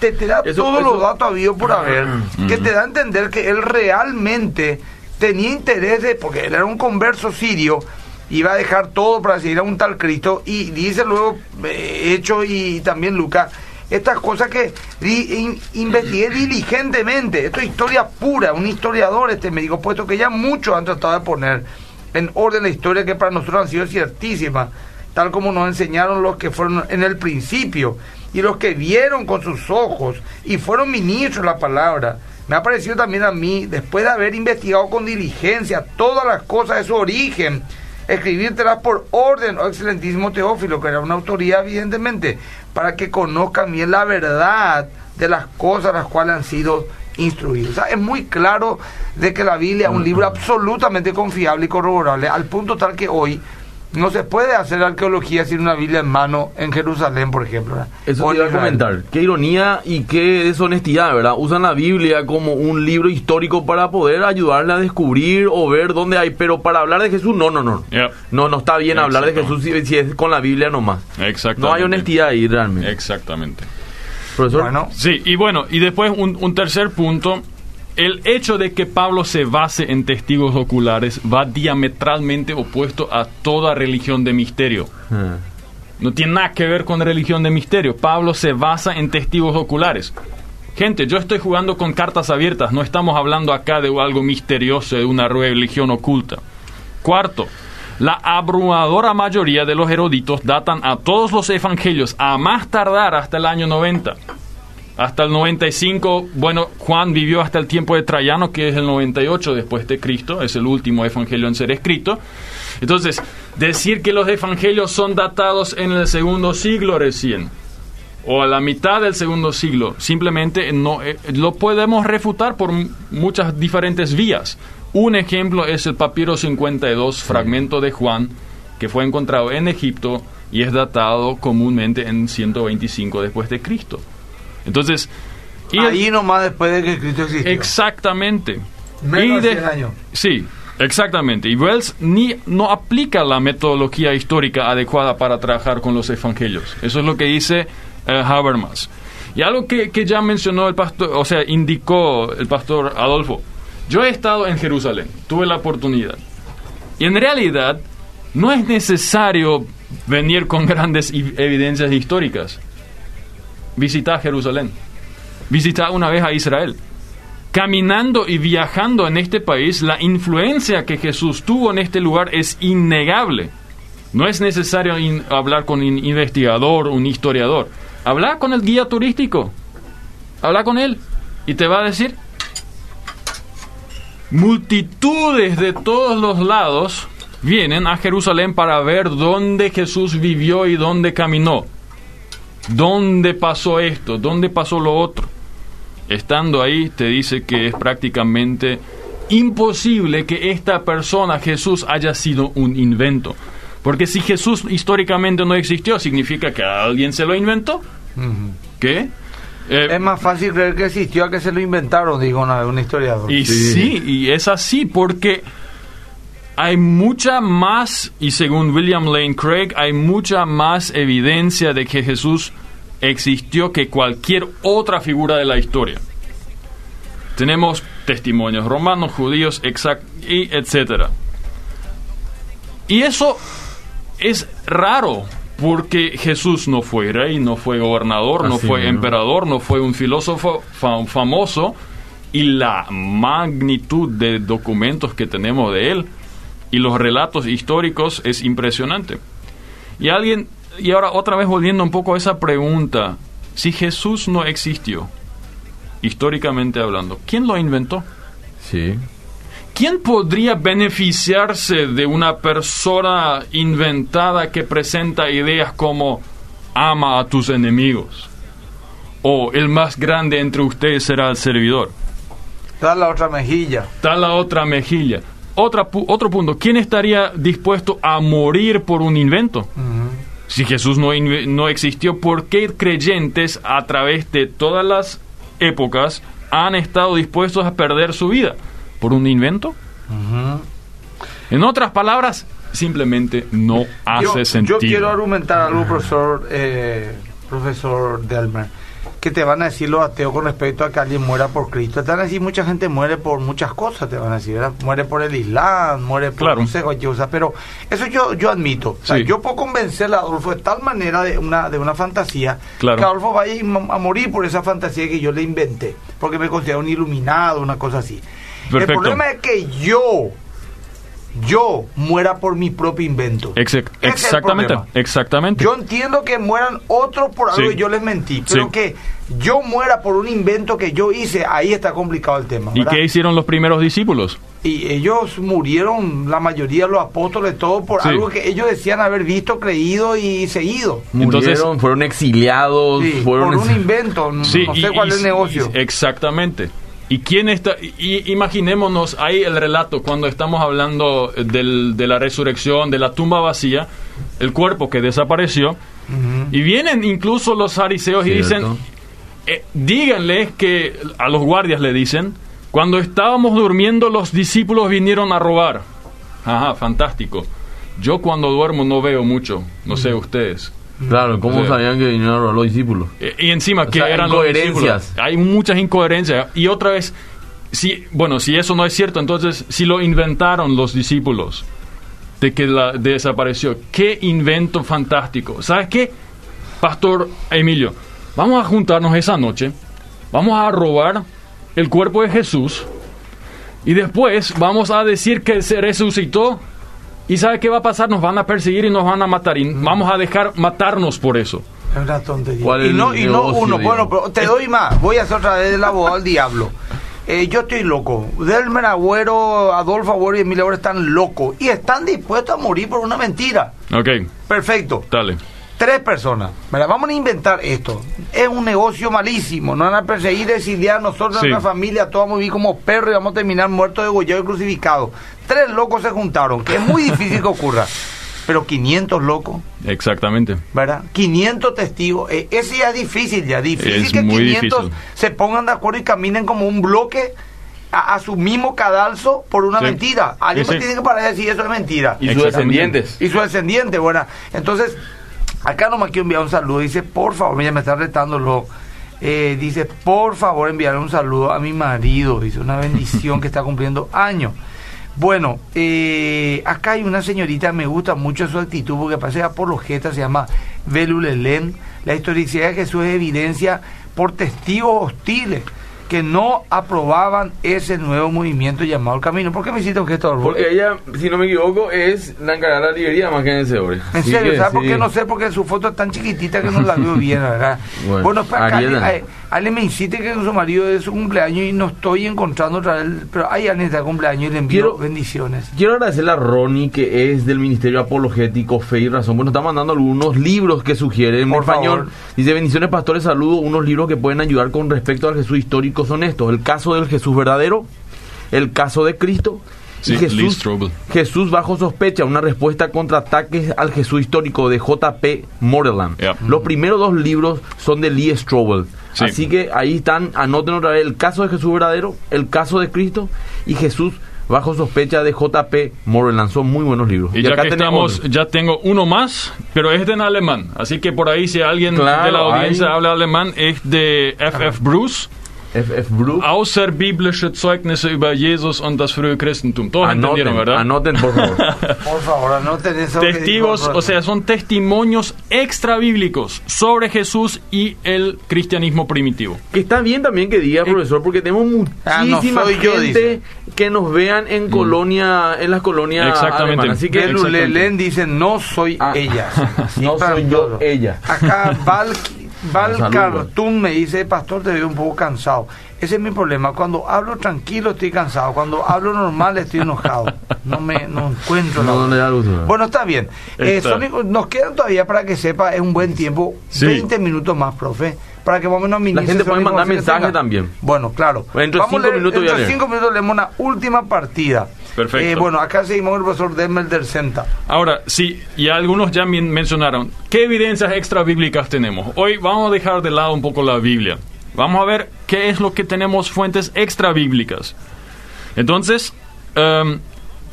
Te, te da Eso- todos eso- los datos habidos por haber, que te da a entender que él realmente tenía interés de... Porque él era un converso sirio, iba a dejar todo para seguir a un tal Cristo, y dice luego, eh, Hecho y también Lucas, estas cosas que investigué diligentemente. Esto es historia pura, un historiador este médico, puesto que ya muchos han tratado de poner en orden la historia que para nosotros han sido ciertísima, tal como nos enseñaron los que fueron en el principio y los que vieron con sus ojos y fueron ministros la palabra. Me ha parecido también a mí, después de haber investigado con diligencia todas las cosas de su origen, escribírtelas por orden, oh excelentísimo Teófilo, que era una autoridad evidentemente, para que conozcan bien la verdad de las cosas a las cuales han sido instruidos. O sea, es muy claro de que la Biblia es un libro absolutamente confiable y corroborable, al punto tal que hoy no se puede hacer arqueología sin una Biblia en mano en Jerusalén, por ejemplo. ¿verdad? Eso te iba a comentar. Qué ironía y qué deshonestidad, ¿verdad? Usan la Biblia como un libro histórico para poder ayudarle a descubrir o ver dónde hay, pero para hablar de Jesús, no, no, no. Yep. No, no está bien hablar de. Jesús si, si es con la Biblia nomás. Exactamente. No hay honestidad ahí realmente. Exactamente. Profesor, Bueno, Sí, y bueno, y después un, un tercer punto, el hecho de que Pablo se base en testigos oculares va diametralmente opuesto a toda religión de misterio. Ah. No tiene nada que ver con religión de misterio. Pablo se basa en testigos oculares. Gente, yo estoy jugando con cartas abiertas, no estamos hablando acá de algo misterioso, de una religión oculta. Cuarto, la abrumadora mayoría de los eruditos datan a todos los evangelios a más tardar hasta el año 90. Hasta el 95, bueno, Juan vivió hasta el tiempo de Traiano, que es el 98 después de Cristo, es el último evangelio en ser escrito. Entonces, decir que los evangelios son datados en el segundo siglo recién, o a la mitad del segundo siglo, simplemente no eh, lo podemos refutar por muchas diferentes vías. Un ejemplo es el papiro 52, fragmento de Juan, que fue encontrado en Egipto y es datado comúnmente en 125 después de Cristo. Entonces, y el- ahí nomás después de que Cristo existió. Exactamente. Menos Y de 100 años. Sí, exactamente. Y Wells ni, no aplica la metodología histórica adecuada para trabajar con los evangelios. Eso es lo que dice eh, Habermas. Y algo que, que ya mencionó el pastor, o sea, indicó el pastor Adolfo. Yo he estado en Jerusalén, tuve la oportunidad. Y en realidad no es necesario venir con grandes evidencias históricas. Visita Jerusalén. Visita una vez a Israel. Caminando y viajando en este país, la influencia que Jesús tuvo en este lugar es innegable. No es necesario hablar con un investigador, un historiador. Habla con el guía turístico. Habla con él y te va a decir multitudes de todos los lados vienen a Jerusalén para ver dónde Jesús vivió y dónde caminó. ¿Dónde pasó esto? ¿Dónde pasó lo otro? Estando ahí te dice que es prácticamente imposible que esta persona, Jesús, haya sido un invento. Porque si Jesús históricamente no existió, significa que alguien se lo inventó. ¿Qué? Eh, es más fácil creer que existió a que se lo inventaron, digo una, un historiador. Y sí. y es así, porque hay mucha más, y según William Lane Craig, hay mucha más evidencia de que Jesús existió que cualquier otra figura de la historia. Tenemos testimonios romanos, judíos, exact, y etcétera. Y eso es raro, porque Jesús no fue rey, no fue gobernador, no fue emperador, no fue un filósofo famoso, y la magnitud de documentos que tenemos de él y los relatos históricos es impresionante. Y alguien, y ahora otra vez volviendo un poco a esa pregunta, si Jesús no existió, históricamente hablando, ¿quién lo inventó? Sí. ¿Quién podría beneficiarse de una persona inventada que presenta ideas como ama a tus enemigos? O el más grande entre ustedes será el servidor. Está la otra mejilla. Está la otra mejilla. Otra, otro punto, ¿quién estaría dispuesto a morir por un invento? Si Jesús no, no existió, ¿por qué creyentes a través de todas las épocas han estado dispuestos a perder su vida? ¿Por un invento? En otras palabras, simplemente no hace sentido. Yo quiero argumentar algo, profesor, eh, profesor Delmer que te van a decir los ateos con respecto a que alguien muera por Cristo. Te van a decir mucha gente muere por muchas cosas, te van a decir, muere por el Islam, muere por claro. no sé pero eso yo yo admito. O sea, yo puedo convencerle a Adolfo de tal manera de una de una fantasía que Adolfo vaya a morir por esa fantasía que yo le inventé, porque me considero un iluminado, una cosa así. El problema es que yo yo muera por mi propio invento. exactamente, exactamente. Yo entiendo que mueran otros por algo que yo les mentí, pero que yo muera por un invento que yo hice, ahí está complicado el tema. ¿Y qué hicieron los primeros discípulos? Y ellos murieron, la mayoría de los apóstoles, todo por algo que ellos decían haber visto, creído y seguido. Murieron, fueron exiliados, fueron por un invento, no, sé cuál es el negocio. Exactamente. ¿Y quién está? Y, imaginémonos ahí el relato cuando estamos hablando del, de la resurrección, de la tumba vacía, el cuerpo que desapareció. Y vienen incluso los fariseos y dicen, eh, díganle que a los guardias le dicen, cuando estábamos durmiendo los discípulos vinieron a robar. Ajá, fantástico. Yo cuando duermo no veo mucho, no sé ustedes. Claro, ¿cómo sabían que vinieron los discípulos? Eh, y, encima que eran los discípulos. Hay muchas incoherencias. Y otra vez, si, bueno, si eso no es cierto, entonces si lo inventaron los discípulos de que la, desapareció, qué invento fantástico. ¿Sabes qué, Pastor Emilio? Vamos a juntarnos esa noche, vamos a robar el cuerpo de Jesús y después vamos a decir que se resucitó ¿Y sabe qué va a pasar? Nos van a perseguir y nos van a matar. Y vamos a dejar matarnos por eso. Es una tontería. Y no, y no uno. Bueno, pero te doy más. Voy a hacer otra vez el abogado del diablo. Eh, yo estoy loco. Delmer Agüero, Adolfo Agüero y Emilio Agüero están locos. Y están dispuestos a morir por una mentira. Ok. Perfecto. Dale. Tres personas. Mira, vamos a inventar esto. Es un negocio malísimo. No van a perseguir, exiliar a nosotros, a nuestra familia, todos vamos a vivir como perros y vamos a terminar muertos, degollados y crucificados. Tres locos se juntaron, que es muy difícil que ocurra. (laughs) Pero 500 locos. Exactamente. ¿Verdad? 500 testigos. Eh, ese ya es difícil, ya. Difícil que 500 se pongan de acuerdo y caminen como un bloque a, su mismo cadalso por una mentira. Alguien tiene que parar de decir eso es mentira. Y sus descendientes. Y sus descendientes, bueno. Entonces, acá nomás quiero enviar un saludo. Dice, por favor, mira, me está retando Eh, dice, por favor, enviarle un saludo a mi marido. Dice, una bendición que está cumpliendo años. Bueno, eh, acá hay una señorita, me gusta mucho su actitud porque parece apologeta, se llama Belulelén. La historicidad de Jesús es evidencia por testigos hostiles que no aprobaban ese nuevo movimiento llamado el camino. ¿Por qué me hiciste un gesto Porque ella, si no me equivoco, es la encargada de la librería más que en ese hombre. En serio, ¿sabes por qué? No sé, porque su foto es tan chiquitita que no la veo bien, ¿verdad? (laughs) bueno, pues acá Ale me insiste que su marido es su cumpleaños y no estoy encontrando otra vez, pero hay alguien está cumpleaños y le envío Quiero- bendiciones. Quiero agradecerle a Ronnie, que es del Ministerio Apologético Fe y Razón, bueno, está mandando algunos libros que sugiere en Por español. favor. Dice, bendiciones pastores, saludo, unos libros que pueden ayudar con respecto al Jesús histórico son estos, el caso del Jesús verdadero, el caso de Cristo, Sí, Jesús. Jesús bajo sospecha, una respuesta contra ataques al Jesús histórico de J.P. Moreland. Yeah. Los primeros dos libros son de Lee Strobel. Sí. Así que ahí están, anoten otra vez el caso de Jesús verdadero, el caso de Cristo y Jesús bajo sospecha de J.P. Moreland. Son muy buenos libros. Y ya acá que tenemos estamos, ya tengo uno más, pero es de en alemán. Así que por ahí, si alguien Claro, de la audiencia hay- habla alemán, es de F.F. Bruce. F. F. Brook. Außerbiblische Zeugnisse über Jesus und das frühe Christentum. Todos entendieron, Anoten, ¿verdad? anoten, por favor. (laughs) Por favor, anoten eso. Testigos, o sea, son testimonios extra bíblicos sobre Jesús y el cristianismo primitivo. que está bien también que diga, profesor, porque tenemos Ah, no muchísima yo, gente que nos vean en colonia, en las colonias Exactamente. alemanas. Así que. Lulelen dice, no soy Ah. ella. (laughs) No soy yo ella. Acá (laughs) Val, Val Saludos. Cartoon me dice, pastor, te veo un poco cansado. Ese es mi problema. Cuando hablo tranquilo estoy cansado. Cuando hablo normal estoy enojado. No me no encuentro la No, no le da gusto. Bueno, está bien. Eh, Está. Nos quedan todavía para que sepa, es un buen tiempo, Sí. 20 minutos más, profe, para que más o menos administre gente puede mandar mensajes tenga. también. Bueno, claro. Dentro de Vamos cinco leer- minutos voy a dentro de leer. cinco minutos leemos una última partida. Perfecto. Eh, bueno, acá seguimos el profesor Demel del Centa. Ahora, sí, y algunos ya men- mencionaron, ¿qué evidencias extra bíblicas tenemos? Hoy vamos a dejar de lado un poco la Biblia. Vamos a ver qué es lo que tenemos fuentes extra bíblicas. Entonces, em,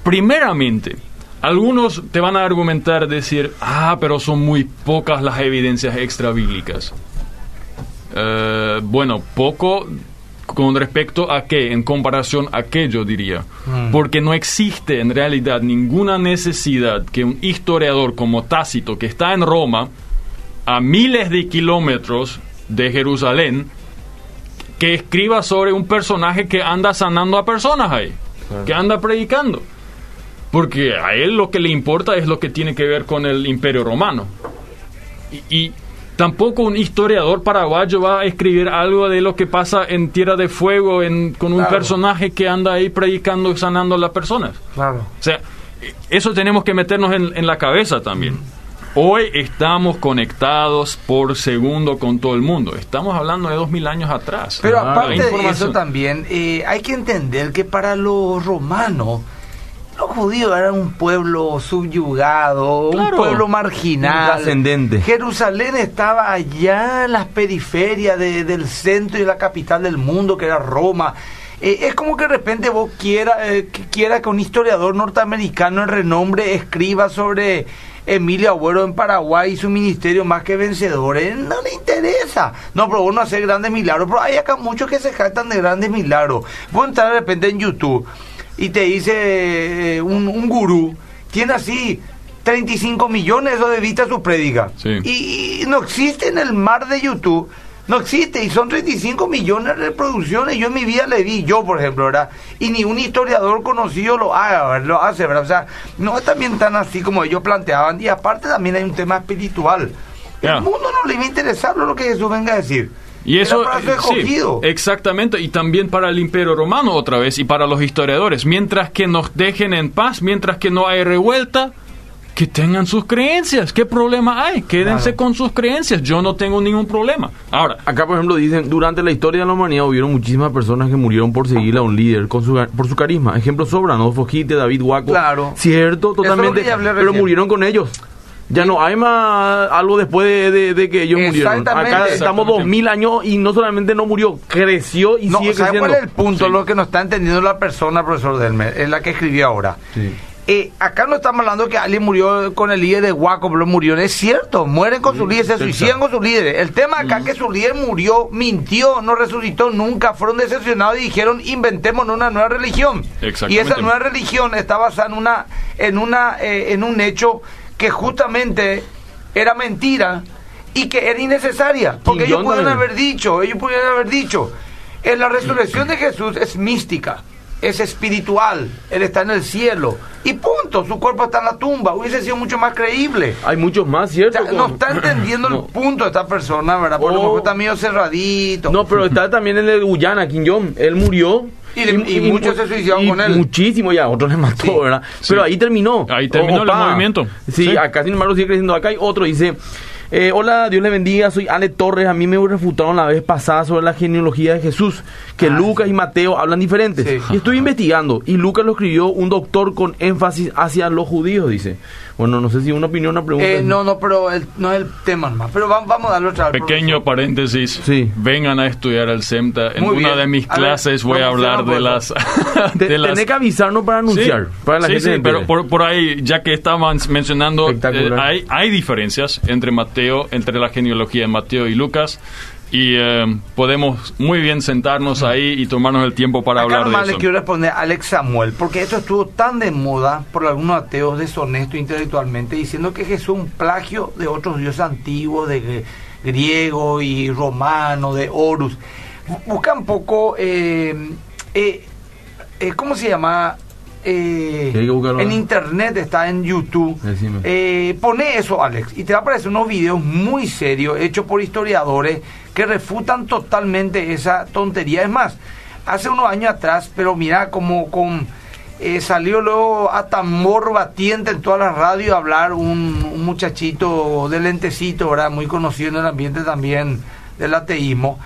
primeramente, algunos te van a argumentar, decir, ah, pero son muy pocas las evidencias extra bíblicas. Eh, bueno, poco con respecto a qué, en comparación a qué yo diría. Porque no existe en realidad ninguna necesidad que un historiador como Tácito, que está en Roma, a miles de kilómetros de Jerusalén, que escriba sobre un personaje que anda sanando a personas ahí, que anda predicando. Porque a él lo que le importa es lo que tiene que ver con el imperio romano. Y, y tampoco un historiador paraguayo va a escribir algo de lo que pasa en Tierra de Fuego en- con un Claro. personaje que anda ahí predicando y sanando a las personas. Claro. O sea, eso tenemos que meternos en, en la cabeza también. Hoy estamos conectados por segundo con todo el mundo. Estamos hablando de dos mil años atrás. Pero Claro. aparte de eso también, eh, hay que entender que para los romanos, los judíos eran un pueblo subyugado, Claro. un pueblo marginal. Intrascendente. Jerusalén estaba allá en las periferias de- del centro y la capital del mundo, que era Roma. Eh, es como que de repente vos quiera, eh, que quiera que un historiador norteamericano en renombre escriba sobre Emilio Agüero en Paraguay y su ministerio más que vencedores. No le interesa. No, pero vos no hacer grandes milagros. Pero hay acá muchos que se jactan de grandes milagros. Vos entrar de repente en YouTube y te dice eh, un, un gurú, tiene así 35 millones eso de vistas su prédica. Sí. Y, y no existe en el mar de YouTube. No existe, y son 35 millones de reproducciones. Yo en mi vida le vi, yo por ejemplo, ¿verdad? Y ni un historiador conocido lo, haga, lo hace, ¿verdad? O sea, no es también tan así como ellos planteaban. Y aparte también hay un tema espiritual. El mundo no le va a interesar lo que Jesús venga a decir. Y eso, Era para su eh, sí, exactamente, y también para el imperio romano otra vez, y para los historiadores. Mientras que nos dejen en paz, mientras que no hay revuelta, que tengan sus creencias. ¿Qué problema hay? Quédense Claro. con sus creencias. Yo no tengo ningún problema. Ahora, Acá, por ejemplo, dicen, durante la historia de la humanidad hubieron muchísimas personas que murieron por seguir a un líder con su, por su carisma. Ejemplos sobran, Adolfo Gite, David Guaco. Claro. Cierto, totalmente. Pero murieron con ellos. Ya no hay más algo después de, de- de que ellos murieron. Exactamente. Acá estamos dos mil años y no solamente no murió, creció y No, sigue ¿sabe creciendo. cuál es el punto? Sí. Lo que no está entendiendo la persona, profesor Delmer, es la que escribió ahora. Sí. Eh, acá no estamos hablando que alguien murió con el líder de Guaco, pero murió. Es cierto, mueren con sus líderes, se sí, suicidan con sus líderes. El tema acá es que su líder murió, mintió, no resucitó nunca, fueron decepcionados y dijeron inventemos una nueva religión. Exactamente. Y esa nueva religión está basada en una, en una, eh, en un hecho que justamente era mentira y que era innecesaria. Porque ellos pudieron haber dicho, ellos pudieron haber dicho, en la resurrección de Jesús es mística. Es espiritual, él está en el cielo. Y punto, su cuerpo está en la tumba. Hubiese sido mucho más creíble. Hay muchos más, O ¿cierto? sea, no está entendiendo (clears throat) No. el punto de esta persona, ¿verdad? Porque a lo Oh. mejor está medio cerradito. No, pero está también el de Guyana, Kim Jong. Él murió. Y de- y muchos se suicidaron con él. Muchísimo ya, otros le mató, Sí. ¿verdad? Pero ahí terminó. Ahí terminó el movimiento. Sí, Sí. acá sin embargo sigue creciendo. Acá hay otro, dice... eh, hola, Dios le bendiga, soy Ale Torres. A mí me refutaron la vez pasada sobre la genealogía de Jesús, que Ah, Lucas y Mateo hablan diferentes. Sí. Y estoy investigando, y Lucas lo escribió un doctor con énfasis hacia los judíos, dice. Bueno, no sé si una opinión o una pregunta. Eh, no, no, pero el- no es el tema más. Pero va- vamos a darle otra vez. Pequeño paréntesis. Sí. Vengan a estudiar al SEMTA. En Muy una bien. de mis A ver, clases voy a hablar de las... (laughs) de las- Tenés que avisarnos para anunciar, Sí, para la sí, gente sí, pero por, por ahí, ya que estaban mencionando, eh, hay, hay diferencias entre Mateo, entre la genealogía de Mateo y Lucas, y eh, podemos muy bien sentarnos ahí y tomarnos el tiempo para Acá hablar nomás de le eso. quiero responder a Alex Samuel, porque esto estuvo tan de moda por algunos ateos deshonestos intelectualmente, diciendo que Jesús es un plagio de otros dioses antiguos, de gr- griego y romano, de Horus. Bu- Busca un poco, eh, eh, eh, ¿cómo se llama? Eh, en internet está en YouTube. Eh, pone eso, Alex, y te va a aparecer unos videos muy serios hechos por historiadores que refutan totalmente esa tontería. Es más, hace unos años atrás, pero mira, como con eh, salió luego a tambor batiente en todas las radios a hablar un, un muchachito de lentecito, ¿verdad? Muy conocido en el ambiente también del ateísmo.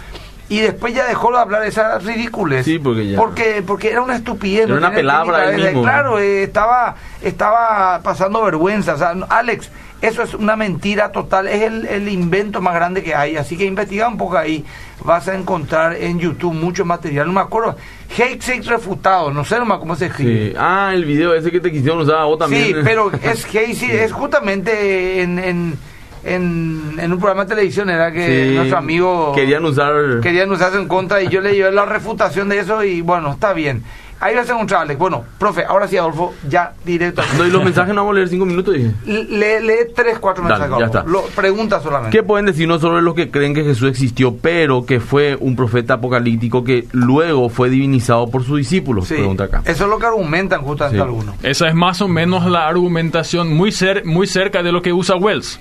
Y después ya dejó de hablar esa ridiculez. Sí, porque ya- Porque, porque era una estupidez. Era una palabra él mismo. Claro, eh, estaba, estaba pasando vergüenza. O sea, Alex, eso es una mentira total. Es el, el invento más grande que hay. Así que investiga un poco ahí. Vas a encontrar en YouTube mucho material. No me acuerdo. Hate refutado. No sé nomás cómo se escribe. Sí. Ah, el video ese que te quisieron usar vos también. (laughs) Sí, pero es Casey, es justamente en, en, en, en un programa de televisión, era que Sí. nuestro amigo Querían usar... querían usarse en contra y yo le llevé la refutación de eso y bueno, está bien. Ahí a encontrar, Alex. Bueno, profe, ahora sí, Adolfo, ya directo. No, y los (laughs) mensajes no vamos a leer cinco minutos, dije. Lee, lee tres, cuatro Dale, mensajes. ya Adolfo. está. Lo- pregunta solamente. ¿Qué pueden decirnos sobre los que creen que Jesús existió, pero que fue un profeta apocalíptico que luego fue divinizado por sus discípulos? Sí, Pregunta acá. Eso es lo que argumentan justamente Sí. algunos. Esa es más o menos la argumentación muy, cer muy cerca de lo que usa Wells.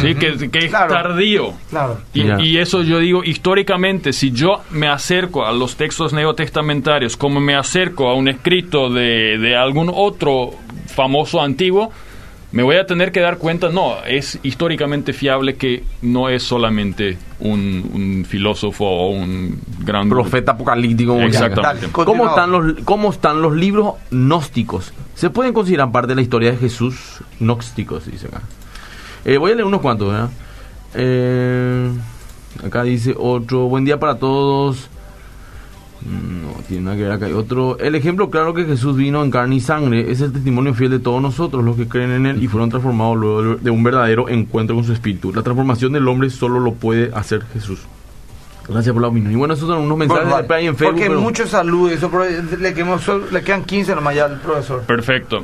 ¿Sí? que, que es Claro. tardío. Claro. Y, Ya. y eso yo digo históricamente, si yo me acerco a los textos neotestamentarios como me acerco a un escrito de, de algún otro famoso antiguo, me voy a tener que dar cuenta, no, es históricamente fiable que no es solamente un, un filósofo o un gran Profeta apocalíptico. como Exactamente. ¿Cómo están, los, ¿Cómo están los libros gnósticos? ¿Se pueden considerar parte de la historia de Jesús? Gnósticos, dice acá. Eh, voy a leer unos cuantos, ¿verdad? Eh, acá dice otro. Buen día para todos. Mm, No, tiene nada que ver acá. Hay otro. El ejemplo claro que Jesús vino en carne y sangre es el testimonio fiel de todos nosotros, los que creen en Él y fueron transformados luego de un verdadero encuentro con su espíritu. La transformación del hombre solo lo puede hacer Jesús. Gracias por la opinión. Y bueno, esos son unos mensajes Bueno, ahí en Facebook. Porque pero- muchos saludos, eso, sol- le quedan 15 nomás ya al profesor. Perfecto.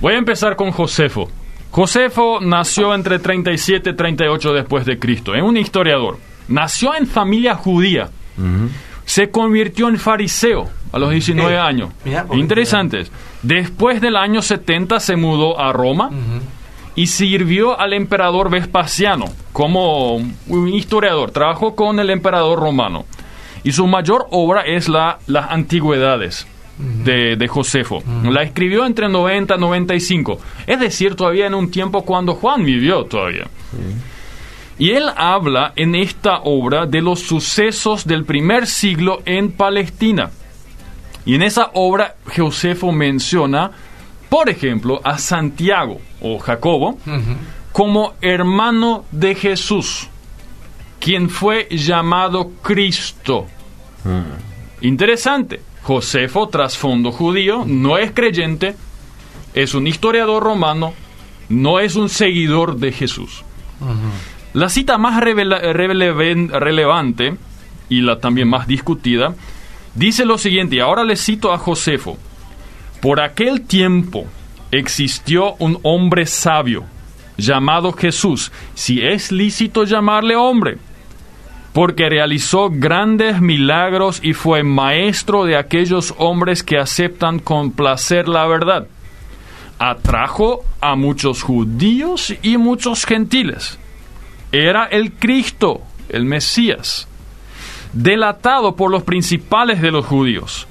Voy a empezar con Josefo. Josefo nació entre 37 y 38 después de Cristo. Es un historiador. Nació en familia judía. Ujú. Se convirtió en fariseo a los 19 Eh, años. Interesantes. Después del año 70 se mudó a Roma Ujú. y sirvió al emperador Vespasiano como un historiador. Trabajó con el emperador romano. Y su mayor obra es la, las antigüedades de, de Josefo. La escribió entre 90 y 95. Es decir, todavía en un tiempo cuando Juan vivió todavía. Y él habla en esta obra de los sucesos del primer siglo en Palestina. Y en esa obra Josefo menciona, por ejemplo, a Santiago o Jacobo como hermano de Jesús, quien fue llamado Cristo. Interesante. Josefo, trasfondo judío, no es creyente, es un historiador romano, no es un seguidor de Jesús. La cita más relevante y la también más discutida dice lo siguiente, y ahora le cito a Josefo. Por aquel tiempo existió un hombre sabio llamado Jesús, si es lícito llamarle hombre, porque realizó grandes milagros y fue maestro de aquellos hombres que aceptan con placer la verdad. Atrajo a muchos judíos y muchos gentiles. Era el Cristo, el Mesías, delatado por los principales de los judíos.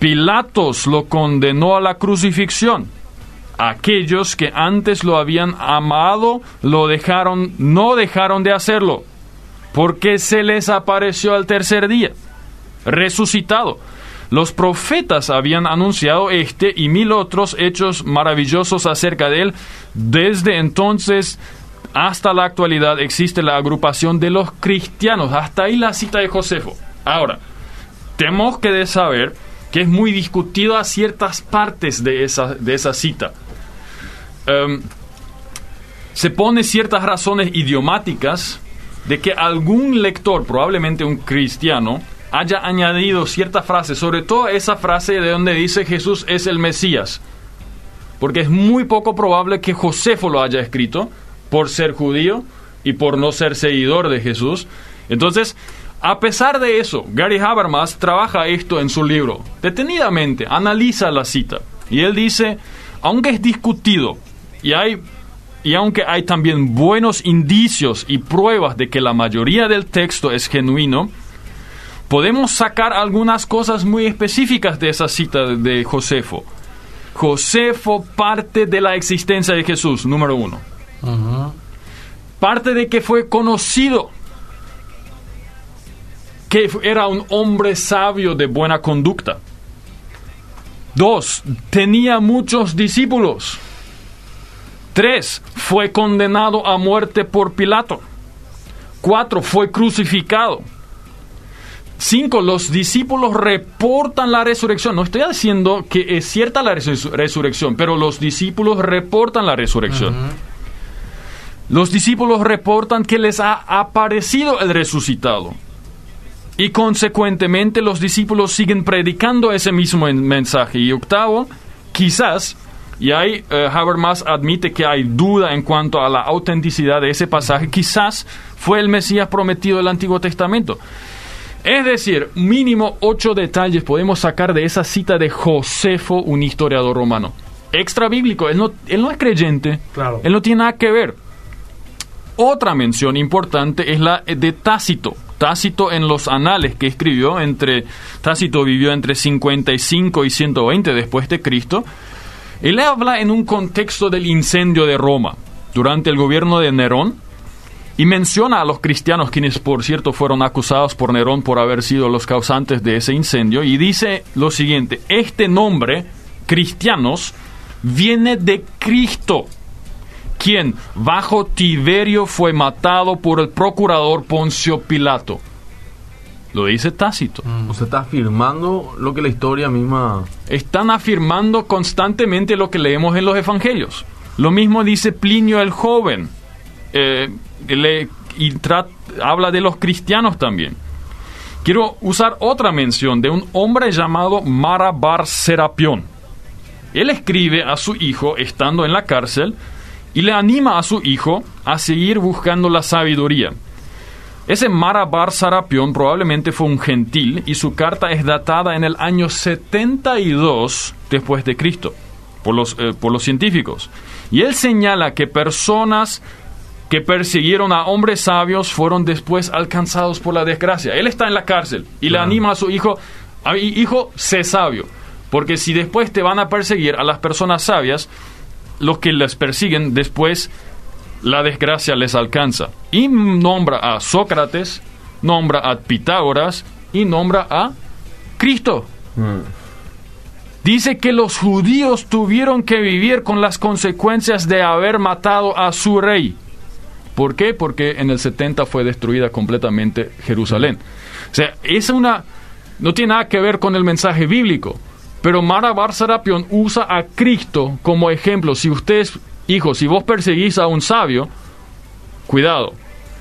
Pilatos lo condenó a la crucifixión. Aquellos que antes lo habían amado lo dejaron, no dejaron de hacerlo porque se les apareció al tercer día, resucitado. Los profetas habían anunciado este y mil otros hechos maravillosos acerca de él. Desde entonces hasta la actualidad existe la agrupación de los cristianos. Hasta ahí la cita de Josefo. Ahora, tenemos que saber que es muy discutido a ciertas partes de esa, de esa cita. Em, se pone ciertas razones idiomáticas de que algún lector, probablemente un cristiano, haya añadido cierta frase, sobre todo esa frase de donde dice Jesús es el Mesías. Porque es muy poco probable que Josefo lo haya escrito por ser judío y por no ser seguidor de Jesús. Entonces, a pesar de eso, Gary Habermas trabaja esto en su libro. Detenidamente, analiza la cita. Y él dice, aunque es discutido y hay y aunque hay también buenos indicios y pruebas de que la mayoría del texto es genuino, podemos sacar algunas cosas muy específicas de esa cita de Josefo. Josefo parte de la existencia de Jesús, número uno. Parte de que fue conocido, que era un hombre sabio de buena conducta. Dos, tenía muchos discípulos. 3. Fue condenado a muerte por Pilato. 4. Fue crucificado. 5. Los discípulos reportan la resurrección. No estoy diciendo que es cierta la resurrección, pero los discípulos reportan la resurrección. Los discípulos reportan que les ha aparecido el resucitado. Y consecuentemente los discípulos siguen predicando ese mismo mensaje. Y octavo, quizás y ahí eh, Habermas admite que hay duda en cuanto a la autenticidad de ese pasaje. Quizás fue el Mesías prometido del Antiguo Testamento. Es decir, mínimo ocho detalles podemos sacar de esa cita de Josefo, un historiador romano. Extra bíblico, él no, él no es creyente, claro. él no tiene nada que ver. Otra mención importante es la de Tácito. Tácito en los anales que escribió entre Tácito vivió entre 55 y 120 después de Cristo él habla en un contexto del incendio de Roma durante el gobierno de Nerón y menciona a los cristianos, quienes por cierto fueron acusados por Nerón por haber sido los causantes de ese incendio, y dice lo siguiente, este nombre, cristianos, viene de Cristo, quien bajo Tiberio fue matado por el procurador Poncio Pilato. Lo dice Tácito. O sea, está afirmando lo que la historia misma... Están afirmando constantemente lo que leemos en los evangelios. Lo mismo dice Plinio el joven. Eh, y habla de los cristianos también. Quiero usar otra mención de un hombre llamado Marabar Serapión. Él escribe a su hijo estando en la cárcel y le anima a su hijo a seguir buscando la sabiduría. Ese Marabar Sarapión probablemente fue un gentil y su carta es datada en el año 72 después de Cristo por los, eh, por los científicos. Y él señala que personas que persiguieron a hombres sabios fueron después alcanzados por la desgracia. Él está en la cárcel y le anima a su hijo, hijo, sé sabio, porque si después te van a perseguir a las personas sabias, los que les persiguen después la desgracia les alcanza. Y nombra a Sócrates, nombra a Pitágoras y nombra a Cristo. Mm. Dice que los judíos tuvieron que vivir con las consecuencias de haber matado a su rey. ¿Por qué? Porque en el 70 fue destruida completamente Jerusalén. O sea, es una... No tiene nada que ver con el mensaje bíblico. Pero Mara Sarapión usa a Cristo como ejemplo. Si ustedes Hijo, si vos perseguís a un sabio, cuidado.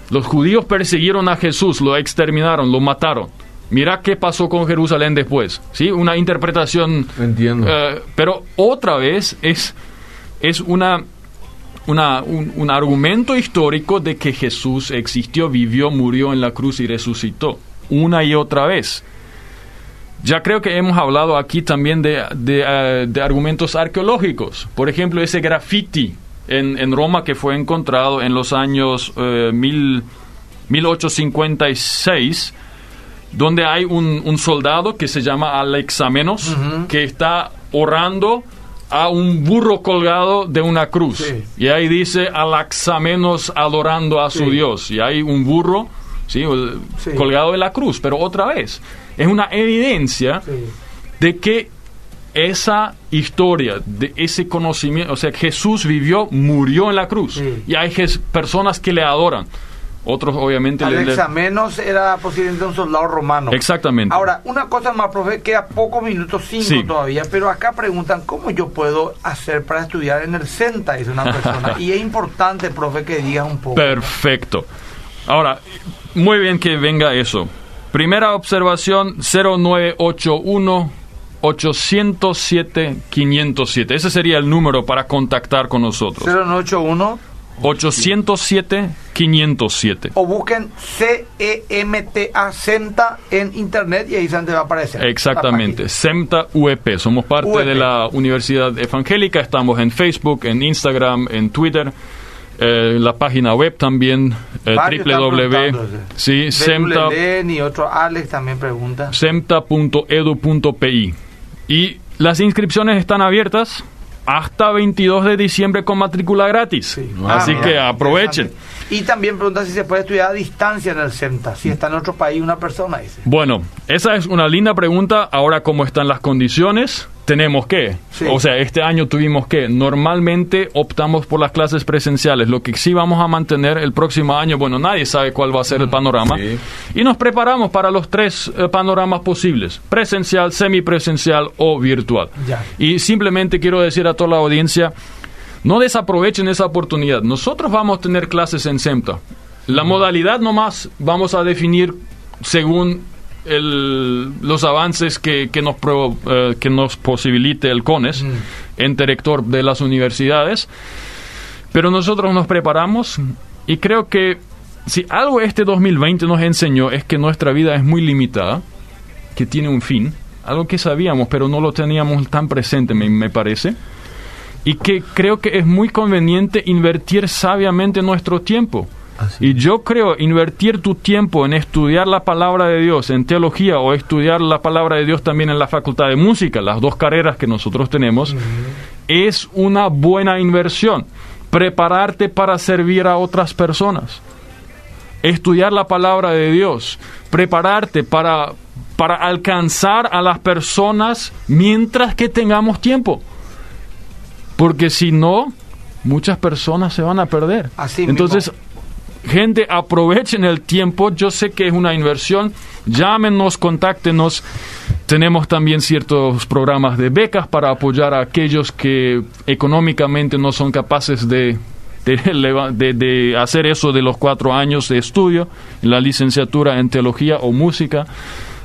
Los judíos persiguieron a Jesús, lo exterminaron, lo mataron. Mira qué pasó con Jerusalén después. ¿sí? Una interpretación. Entiendo. Eh, pero otra vez es, es una una- un, un argumento histórico de que Jesús existió, vivió, murió en la cruz y resucitó una y otra vez. Ya creo que hemos hablado aquí también de, de, eh, de argumentos arqueológicos. Por ejemplo, ese graffiti en, en Roma que fue encontrado en los años eh, mil- 1856, donde hay un, un soldado que se llama Alexamenos, que está orando a un burro colgado de una cruz. Sí. Y ahí dice Alexamenos adorando a su Sí. Dios. Y hay un burro Sí. colgado de la cruz. Pero otra vez, es una evidencia Sí. de que esa historia, de ese conocimiento, o sea, Jesús vivió, murió en la cruz. Sí. Y hay personas que le adoran. Otros, obviamente, le- le- Alexamenos era posiblemente un soldado romano. Exactamente. Ahora, una cosa más, profe, queda pocos minutos, cinco Sí. todavía, pero acá preguntan cómo yo puedo hacer para estudiar en el CENTA, dice una persona. (laughs) y es importante, profe, que digas un poco. Perfecto. Ahora, muy bien que venga eso. Primera observación, 0981 807 507. Ese sería el número para contactar con nosotros. 0981 807 507. o busquen C-E-M-T-A CENTA en internet y ahí se va a aparecer. Exactamente, La SEMTA UEP. Somos parte UEP. de la Universidad Evangélica. Estamos en Facebook, en Instagram, en Twitter. Eh, la página web también, eh, www. Sí. SEMTA. Y otro Alex también pregunta. semta.edu.pi. Y las inscripciones están abiertas hasta 22 de diciembre con matrícula gratis. Sí. Así Ah, mira, que aprovechen. Y también pregunta si se puede estudiar a distancia en el CENTA, si está en otro país una persona, dice. Bueno, esa es una linda pregunta. Ahora, ¿cómo están las condiciones? Tenemos que, Sí. o sea, este año tuvimos que, normalmente optamos por las clases presenciales. Lo que sí vamos a mantener el próximo año, bueno, nadie sabe cuál va a ser el panorama. Sí. Y nos preparamos para los tres eh, panoramas posibles, presencial, semipresencial o virtual. Ya. Y simplemente quiero decir a toda la audiencia, no desaprovechen esa oportunidad. Nosotros vamos a tener clases en SEMTA. La modalidad nomás vamos a definir según el- los avances que, que nos, pro- eh, que nos posibilite el CONES, ente rector de las universidades. Pero nosotros nos preparamos y creo que si algo este 2020 nos enseñó es que nuestra vida es muy limitada, que tiene un fin, algo que sabíamos pero no lo teníamos tan presente, me, me parece, y que creo que es muy conveniente invertir sabiamente nuestro tiempo. Y yo creo invertir tu tiempo en estudiar la palabra de Dios en teología o estudiar la palabra de Dios también en la facultad de música, las dos carreras que nosotros tenemos, es una buena inversión. Prepararte para servir a otras personas estudiar la palabra de Dios, prepararte para, para alcanzar a las personas mientras que tengamos tiempo. Porque si no, muchas personas se van a perder. Así mismo. Gente, aprovechen el tiempo. Yo sé que es una inversión. Llámenos, contáctenos. Tenemos también ciertos programas de becas para apoyar a aquellos que económicamente no son capaces de- de (laughs) hacer eso de los cuatro años de estudio, la licenciatura en teología o música.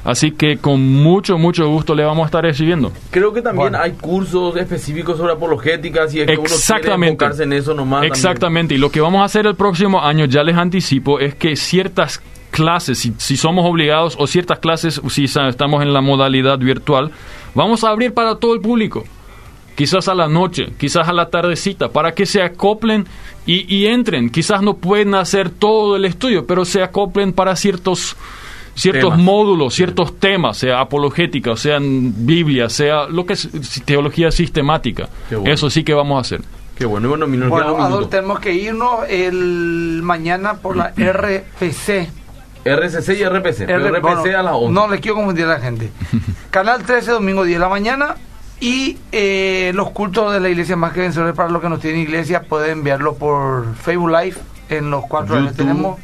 Así que con mucho, mucho gusto le vamos a estar recibiendo. Creo que también Bueno. hay cursos específicos sobre apologética, si es que uno quiere Exactamente. enfocarse en eso nomás. también. Exactamente. Y lo que vamos a hacer el próximo año, ya les anticipo, es que ciertas clases, si, si somos obligados, o ciertas clases, si estamos en la modalidad virtual, vamos a abrir para todo el público. Quizás a la noche, quizás a la tardecita, para que se acoplen y, y entren. Quizás no pueden hacer todo el estudio, pero se acoplen para ciertos ciertos Temas. módulos, ciertos temas, sea apologética, sean Biblia, sea lo que es teología sistemática. Bueno. Eso sí que vamos a hacer. Qué bueno, y bueno, mi- Bueno, un Adolfo, minuto. tenemos que irnos el mañana por la RPC. RCC y RPC. R- RPC bueno, a las 11. No le quiero confundir a la gente. (laughs) Canal 13, domingo 10 de la mañana. Y eh, los cultos de la iglesia más que vencedores para los que no tienen iglesia pueden verlo por Facebook Live en los cuatro. YouTube. Tenemos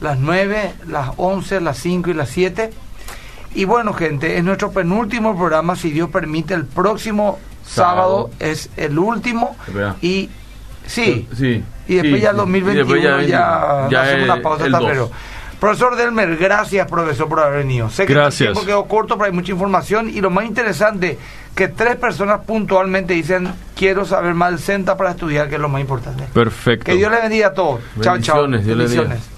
las 9, las 11, las 5 y las 7. Y bueno, gente, es nuestro penúltimo programa. Si Dios permite, el próximo sábado, Sábado. es el último. Espera. Y sí, Sí. y después sí, ya el sí. 2021 Y después ya, ya hacemos es una pausa el hasta 2. febrero. Profesor Delmer, gracias profesor por haber venido. Sé que Gracias. el tiempo quedó corto, pero hay mucha información y lo más interesante, que tres personas puntualmente dicen, quiero saber más del CENTA para estudiar, que es lo más importante. Perfecto. Que Dios le bendiga a todos. Chao, chao. Bendiciones.